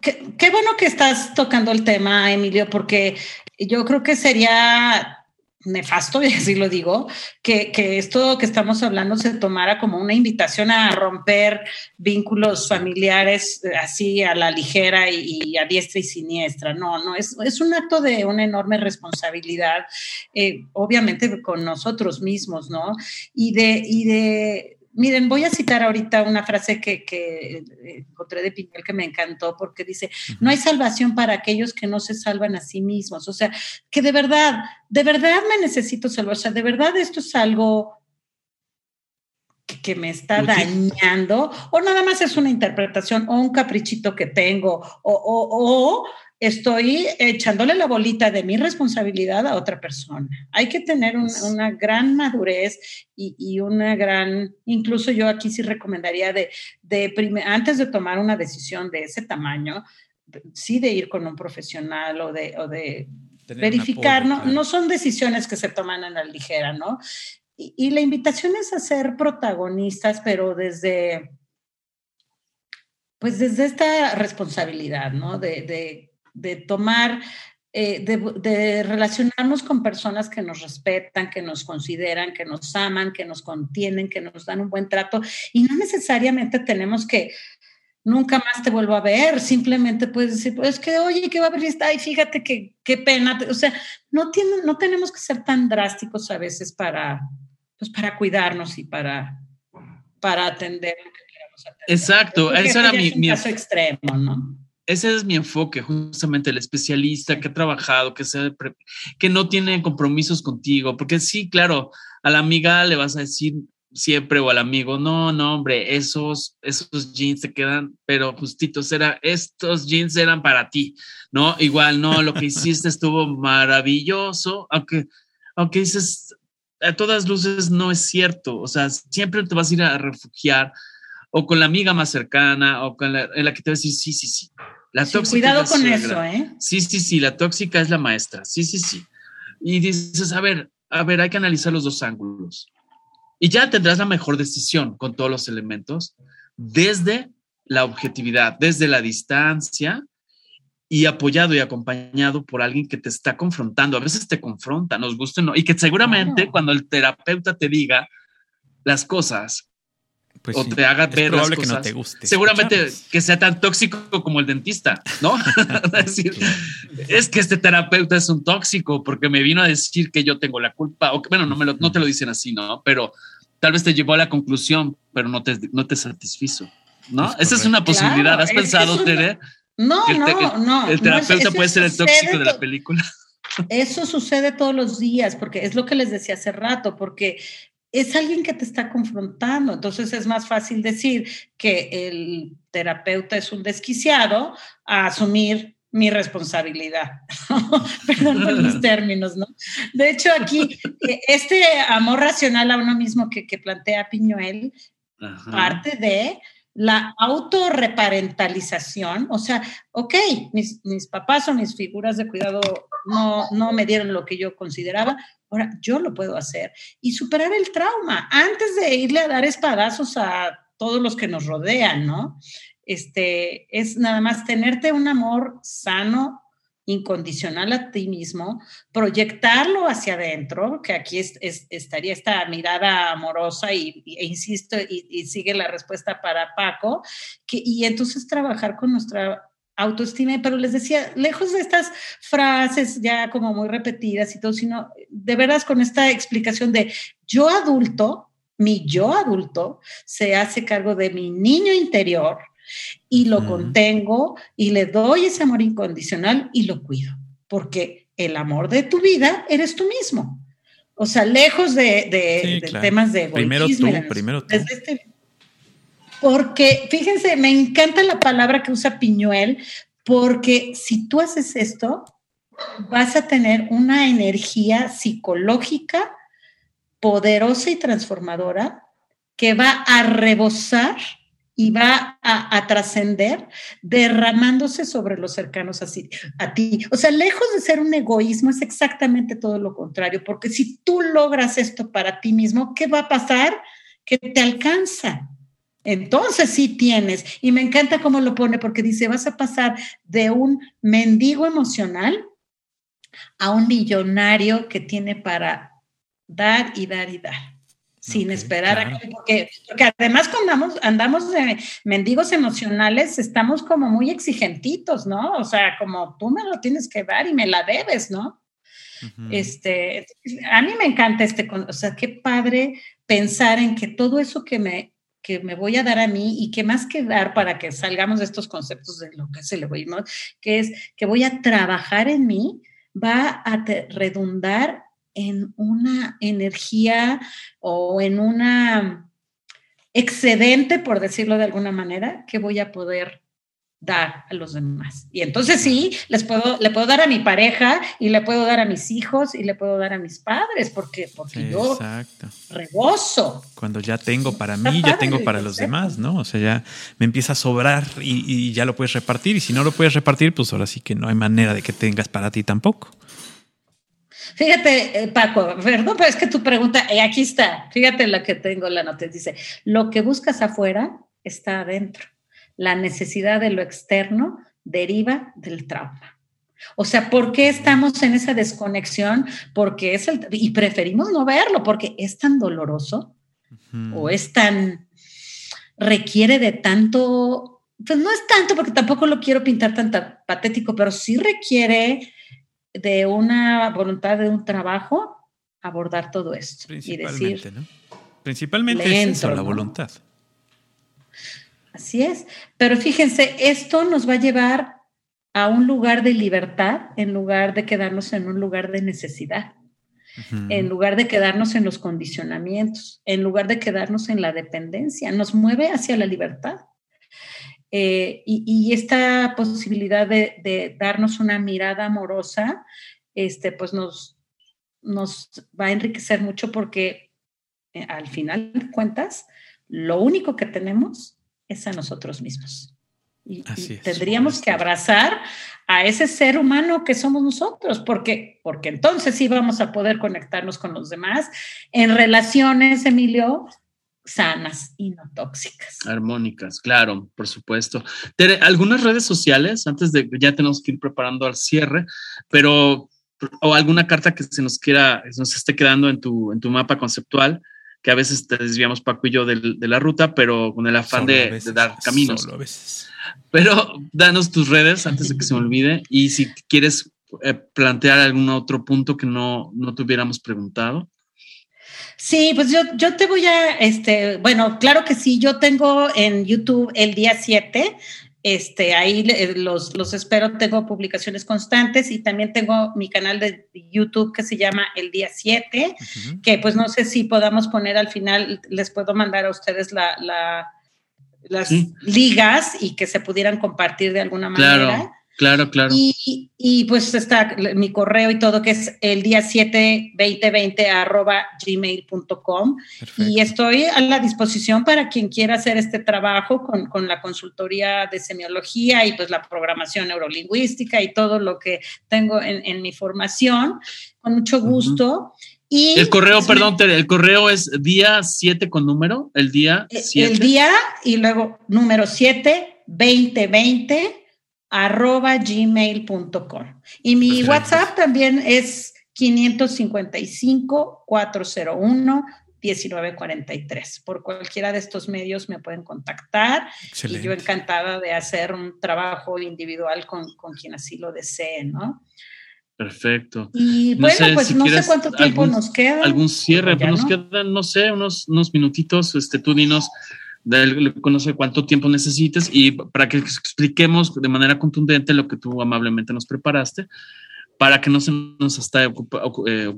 qué, bueno que estás tocando el tema, Emilio, porque yo creo que sería nefasto, y así lo digo, que, que, esto que estamos hablando se tomara como una invitación a romper vínculos familiares eh, así a la ligera y, a diestra y siniestra. No, no, es, es un acto de una enorme responsabilidad, eh, obviamente con nosotros mismos, ¿no? Y de, y de Miren, voy a citar ahorita una frase que, que eh, encontré de Piñel que me encantó porque dice, no hay salvación para aquellos que no se salvan a sí mismos. O sea, que de verdad, de verdad me necesito salvar. O sea, de verdad esto es algo que, me está dañando o nada más es una interpretación o un caprichito que tengo o, o, o estoy echándole la bolita de mi responsabilidad a otra persona. Hay que tener una gran madurez y, una gran, incluso yo aquí sí recomendaría de, de antes de tomar una decisión de ese tamaño, sí de ir con un profesional o de, o de verificar, ¿no? no son decisiones que se toman a la ligera, ¿no? Y, la invitación es a ser protagonistas, pero desde, pues desde esta responsabilidad, ¿no? de de tomar, eh, de, relacionarnos con personas que nos respetan, que nos consideran, que nos aman, que nos contienen, que nos dan un buen trato. Y no necesariamente tenemos que, nunca más te vuelvo a ver, simplemente puedes decir, pues que, oye, que va a haber ay, fíjate que qué pena, o sea, no, tiene, no tenemos que ser tan drásticos a veces para, pues para cuidarnos y para, para atender lo que queramos atender. Exacto, eso era mi, mi caso extremo, ¿no? Ese es mi enfoque, justamente el especialista que ha trabajado, que, que no tiene compromisos contigo, porque sí, claro, a la amiga le vas a decir siempre o al amigo, no, no, hombre, esos, esos jeans te quedan, pero justitos, era, estos jeans eran para ti, ¿no? Igual, no, lo que hiciste estuvo maravilloso, aunque, aunque dices, a todas luces no es cierto, o sea, siempre te vas a ir a refugiar o con la amiga más cercana o con la, en la que te va a decir, sí, sí, sí, cuidado con eso, ¿eh? Sí, sí, sí, la tóxica es la maestra. Sí, sí, sí. Y dices, a ver, a ver, hay que analizar los dos ángulos. Y ya tendrás la mejor decisión con todos los elementos desde la objetividad, desde la distancia y apoyado y acompañado por alguien que te está confrontando. A veces te confronta, nos gusta no. Y que seguramente cuando el terapeuta te diga las cosas pues o te haga ver las cosas. Que no te guste. Seguramente que sea tan tóxico como el dentista, ¿no? es decir, es que este terapeuta es un tóxico porque me vino a decir que yo tengo la culpa, o que, bueno, no, me lo, no te lo dicen así, ¿no? Pero tal vez te llevó a la conclusión, pero no te, no te satisfizo, ¿no? Esa es una posibilidad. ¿Has pensado, Tere? No, no, no. El terapeuta puede ser el tóxico de la película. Eso sucede todos los días, porque es lo que les decía hace rato, porque es alguien que te está confrontando. Entonces es más fácil decir que el terapeuta es un desquiciado a asumir mi responsabilidad. Perdón por los términos, ¿no? De hecho, aquí, eh, este amor racional a uno mismo que, plantea Piñuel, parte de la autorreparentalización, o sea, ok, mis, mis, papás o mis figuras de cuidado no, no me dieron lo que yo consideraba, ahora yo lo puedo hacer y superar el trauma antes de irle a dar espadazos a todos los que nos rodean, ¿no? Este, es nada más tenerte un amor sano incondicional a ti mismo, proyectarlo hacia adentro, que aquí estaría esta mirada amorosa y, e insisto, y, sigue la respuesta para Paco, que, y entonces trabajar con nuestra autoestima, pero les decía, lejos de estas frases ya como muy repetidas y todo, sino de veras con esta explicación de yo adulto, mi yo adulto, se hace cargo de mi niño interior, y lo contengo y le doy ese amor incondicional y lo cuido, porque el amor de tu vida eres tú mismo. O sea, lejos de, temas de Primero tú, primero tú. Este, porque, fíjense, me encanta la palabra que usa Piñuel, porque si tú haces esto, vas a tener una energía psicológica poderosa y transformadora que va a rebosar y va a, trascender derramándose sobre los cercanos a ti. O sea, lejos de ser un egoísmo, es exactamente todo lo contrario, porque si tú logras esto para ti mismo, ¿qué va a pasar? Que te alcanza. Entonces sí tienes. Y me encanta cómo lo pone, porque dice, vas a pasar de un mendigo emocional a un millonario que tiene para dar y dar y dar sin esperar a que, porque, además cuando andamos, andamos de mendigos emocionales, estamos como muy exigentitos, ¿no? O sea, como tú me lo tienes que dar y me la debes, ¿no? Este, a mí me encanta este, o sea, qué padre pensar en que todo eso que me, que me voy a dar a mí y que más que dar para que salgamos de estos conceptos de lo que se le ¿no? que es que voy a trabajar en mí, va a redundar en una energía o en una excedente, por decirlo de alguna manera, que voy a poder dar a los demás. Y entonces sí, les puedo, le puedo dar a mi pareja y le puedo dar a mis hijos y le puedo dar a mis padres, porque, porque yo rebozo. Cuando ya tengo para mí, ya tengo para los demás, ¿no? O sea, ya me empieza a sobrar y, y ya lo puedes repartir. Y si no lo puedes repartir, pues ahora sí que no hay manera de que tengas para ti tampoco. Fíjate, eh, Paco, perdón, pero es que tu pregunta, eh, aquí está, fíjate lo que tengo la nota, dice, lo que buscas afuera está adentro. La necesidad de lo externo deriva del trauma. O sea, ¿por qué estamos en esa desconexión? Porque es el, y preferimos no verlo, porque es tan doloroso o es tan, requiere de tanto, pues no es tanto porque tampoco lo quiero pintar tan patético, pero sí requiere de una voluntad de un trabajo abordar todo esto y decir ¿no? principalmente es eso, la voluntad así es. Pero fíjense esto nos va a llevar a un lugar de libertad en lugar de quedarnos en un lugar de necesidad en lugar de quedarnos en los condicionamientos en lugar de quedarnos en la dependencia. Nos mueve hacia la libertad. Eh, y, esta posibilidad de, darnos una mirada amorosa, este, pues nos, nos va a enriquecer mucho porque eh, al final de cuentas, lo único que tenemos es a nosotros mismos. Y, tendríamos que abrazar a ese ser humano que somos nosotros, porque, porque entonces sí vamos a poder conectarnos con los demás en relaciones, Emilio, sanas y no tóxicas. Armónicas, claro, por supuesto. algunas redes sociales, antes de ya tenemos que ir preparando al cierre, pero o alguna carta que se nos quiera, nos esté quedando en tu, en tu mapa conceptual, que a veces te desviamos Paco y yo de, la ruta, pero con el afán de, dar caminos. Solo a veces. Pero danos tus redes antes de que se me olvide y si quieres eh, plantear algún otro punto que no, no te hubiéramos preguntado. Sí, pues yo, yo te voy a, este, bueno, claro que sí, yo tengo en YouTube el día 7, este, ahí los, los espero, tengo publicaciones constantes y también tengo mi canal de YouTube que se llama El Día 7, que pues no sé si podamos poner al final, les puedo mandar a ustedes la, la las ligas y que se pudieran compartir de alguna manera. Claro, claro. Y, pues está mi correo y todo, que es el día 7 2020 arroba gmail.com. Y estoy a la disposición para quien quiera hacer este trabajo con, la consultoría de semiología y pues la programación neurolingüística y todo lo que tengo en, mi formación. Con mucho gusto. Y, el correo, perdón, el correo es día 7 con número, el día 7. El día y luego número 7, 2020 arroba gmail.com. Y mi WhatsApp también es 555-401-1943. Por cualquiera de estos medios me pueden contactar. Y yo encantada de hacer un trabajo individual con, con quien así lo desee, ¿no? Perfecto. Y bueno, pues no sé cuánto tiempo nos queda. Algún cierre, pues nos quedan, no sé, unos, unos minutitos. Este, tú dinos, no sé cuánto tiempo necesites y para que expliquemos de manera contundente lo que tú amablemente nos preparaste, para que no se nos esté eh,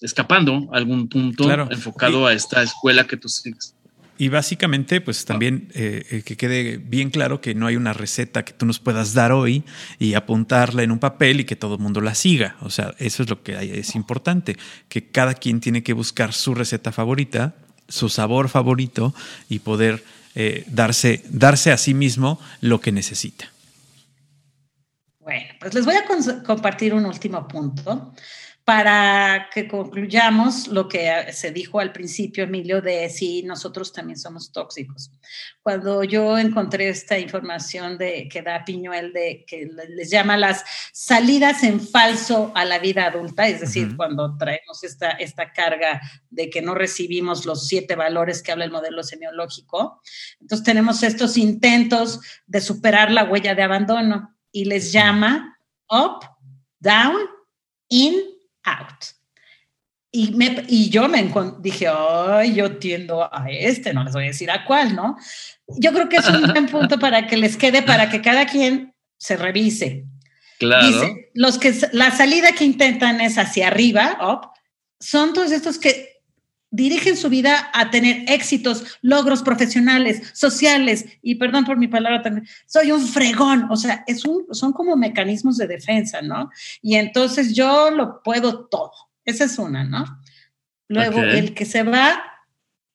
escapando algún punto enfocado a esta escuela que tú sigues. Y básicamente, pues también eh, eh, que quede bien claro que no hay una receta que tú nos puedas dar hoy y apuntarla en un papel y que todo el mundo la siga. O sea, eso es lo que es importante, que cada quien tiene que buscar su receta favorita, su sabor favorito y poder eh, darse, darse a sí mismo lo que necesita. Bueno, pues les voy a compartir un último punto para que concluyamos lo que se dijo al principio, Emilio, de si nosotros también somos tóxicos. Cuando yo encontré esta información de que da Piñuel, de que les llama las salidas en falso a la vida adulta, es decir, cuando traemos esta, esta carga de que no recibimos los siete valores que habla el modelo semiológico, entonces tenemos estos intentos de superar la huella de abandono y les llama up, down, in, out. Y, me, y yo me dije, ay, yo tiendo a este, no les voy a decir a cuál, ¿no? Yo creo que es un buen punto para que les quede, para que cada quien se revise. Claro. Dice, los que la salida que intentan es hacia arriba, up, son todos estos que dirigen su vida a tener éxitos, logros profesionales, sociales, y perdón por mi palabra también, soy un fregón, o sea, es un, son como mecanismos de defensa, ¿no? Y entonces yo lo puedo todo, esa es una, ¿no? Luego, el que se va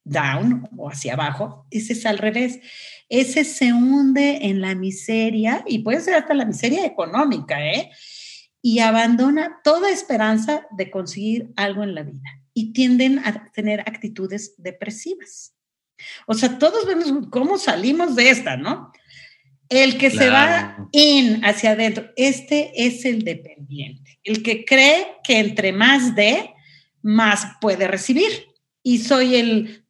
down o hacia abajo, ese es al revés. Ese se hunde en la miseria y puede ser hasta la miseria económica, ¿eh? Y abandona toda esperanza de conseguir algo en la vida y tienden a tener actitudes depresivas. O sea, todos vemos cómo salimos de esta, ¿no? El que se va in hacia adentro, este es el dependiente, el que cree que entre más de, más puede recibir. Y soy el,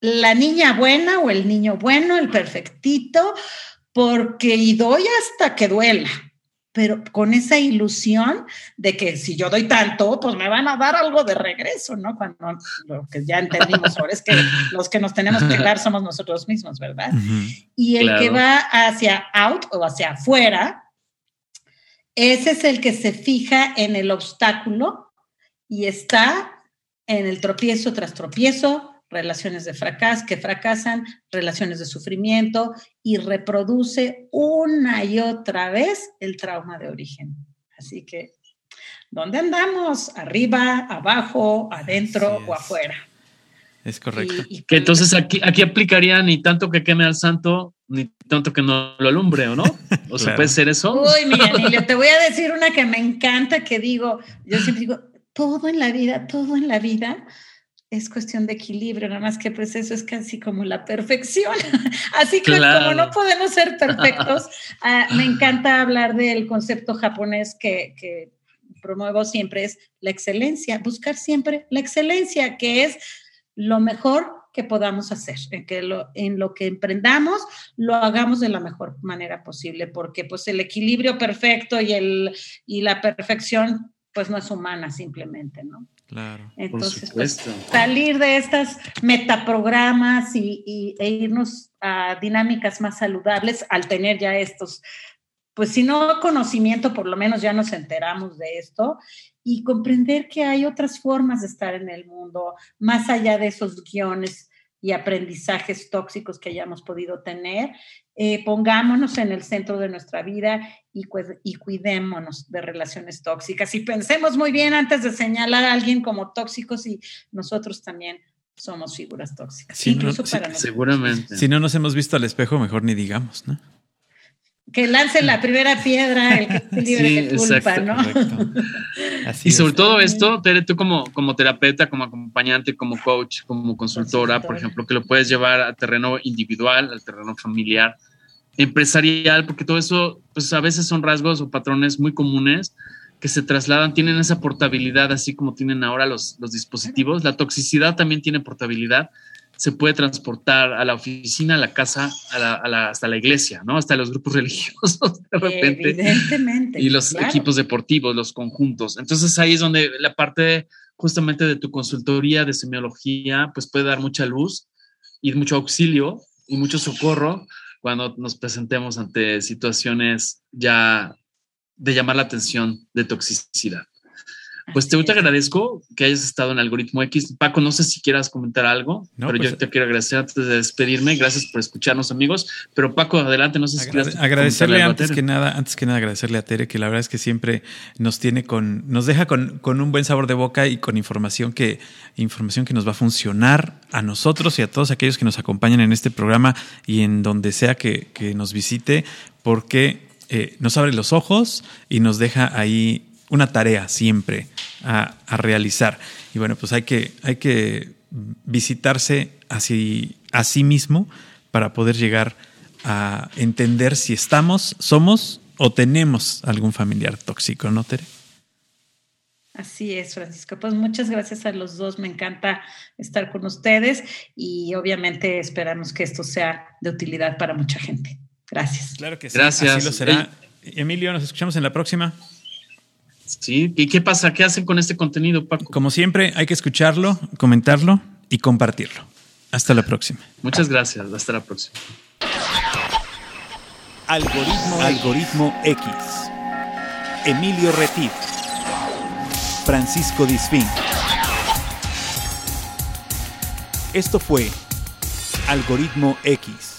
la niña buena o el niño bueno, el perfectito, porque y doy hasta que duela pero con esa ilusión de que si yo doy tanto, pues me van a dar algo de regreso, ¿no? Cuando lo que ya entendimos ahora es que los que nos tenemos que dar somos nosotros mismos, ¿verdad? Y el que va hacia out o hacia afuera, ese es el que se fija en el obstáculo y está en el tropiezo tras tropiezo, relaciones de fracaso, que fracasan, relaciones de sufrimiento y reproduce una y otra vez el trauma de origen. Así que, ¿dónde andamos? ¿Arriba, abajo, adentro o afuera? Es correcto. que entonces aquí, aquí aplicaría ni tanto que queme al santo, ni tanto que no lo alumbre, ¿o no? ¿O se puede ser eso? Uy, mira, Emilio, te voy a decir una que me encanta, que digo, yo siempre digo, todo en la vida, todo en la vida es cuestión de equilibrio, nada más que pues eso es casi como la perfección. Así que como no podemos ser perfectos, ah, me encanta hablar del concepto japonés que, que, promuevo siempre, es la excelencia, buscar siempre la excelencia, que es lo mejor que podamos hacer, en que lo, en lo que emprendamos lo hagamos de la mejor manera posible, porque pues el equilibrio perfecto y, el, y la perfección pues no es humana simplemente, ¿no? Claro. Entonces, pues, salir de estas metaprogramas y, e irnos a dinámicas más saludables al tener ya estos, pues si no conocimiento, por lo menos ya nos enteramos de esto y comprender que hay otras formas de estar en el mundo, más allá de esos guiones y aprendizajes tóxicos que hayamos podido tener, eh, pongámonos en el centro de nuestra vida y, y, cuidémonos de relaciones tóxicas y pensemos muy bien antes de señalar a alguien como tóxicos y nosotros también somos figuras tóxicas. incluso para seguramente. Si no nos hemos visto al espejo, mejor ni digamos, ¿no? Que lance la primera piedra, el que esté libre de culpa, ¿no? y sobre todo esto, Tere, tú como, como terapeuta, como acompañante, como coach, como consultora, por ejemplo, que lo puedes llevar al terreno individual, al terreno familiar, empresarial, porque todo eso, pues a veces son rasgos o patrones muy comunes que se trasladan, tienen esa portabilidad, así como tienen ahora los, los dispositivos. La toxicidad también tiene portabilidad se puede transportar a la oficina, a la casa, a la, hasta la iglesia, ¿no? Hasta los grupos religiosos de repente. Evidentemente. Y los equipos deportivos, los conjuntos. Entonces ahí es donde la parte justamente de tu consultoría de semiología, pues puede dar mucha luz y mucho auxilio y mucho socorro cuando nos presentemos ante situaciones ya de llamar la atención de toxicidad. Pues te, te agradezco que hayas estado en Algoritmo X. Paco, no sé si quieras comentar algo, pero yo pues, te quiero agradecer antes de despedirme. Gracias por escucharnos, amigos. Pero Paco, adelante, no sé si quieres agradecerle antes que nada, antes que nada agradecerle a Tere que la verdad es que siempre nos tiene con, nos deja con, con un buen sabor de boca y con información que, información que nos va a funcionar a nosotros y a todos aquellos que nos acompañan en este programa y en donde sea que, que nos visite, porque eh, nos abre los ojos y nos deja ahí una tarea siempre a, realizar. Y bueno, pues hay que, hay que visitarse así, a sí mismo para poder llegar a entender si estamos, somos o tenemos algún familiar tóxico, ¿no, Tere? Así es, Francisco. Pues muchas gracias a los dos. Me encanta estar con ustedes y obviamente esperamos que esto sea de utilidad para mucha gente. Gracias. Claro que sí. Gracias. Así lo será. Emilio, nos escuchamos en la próxima. Sí, ¿y qué pasa? ¿Qué hacen con este contenido, Paco? Como siempre, hay que escucharlo, comentarlo y compartirlo. Hasta la próxima. Muchas gracias. Hasta la próxima. Algoritmo, Algoritmo X. Emilio Retif. Francisco Disfín. Esto fue Algoritmo X.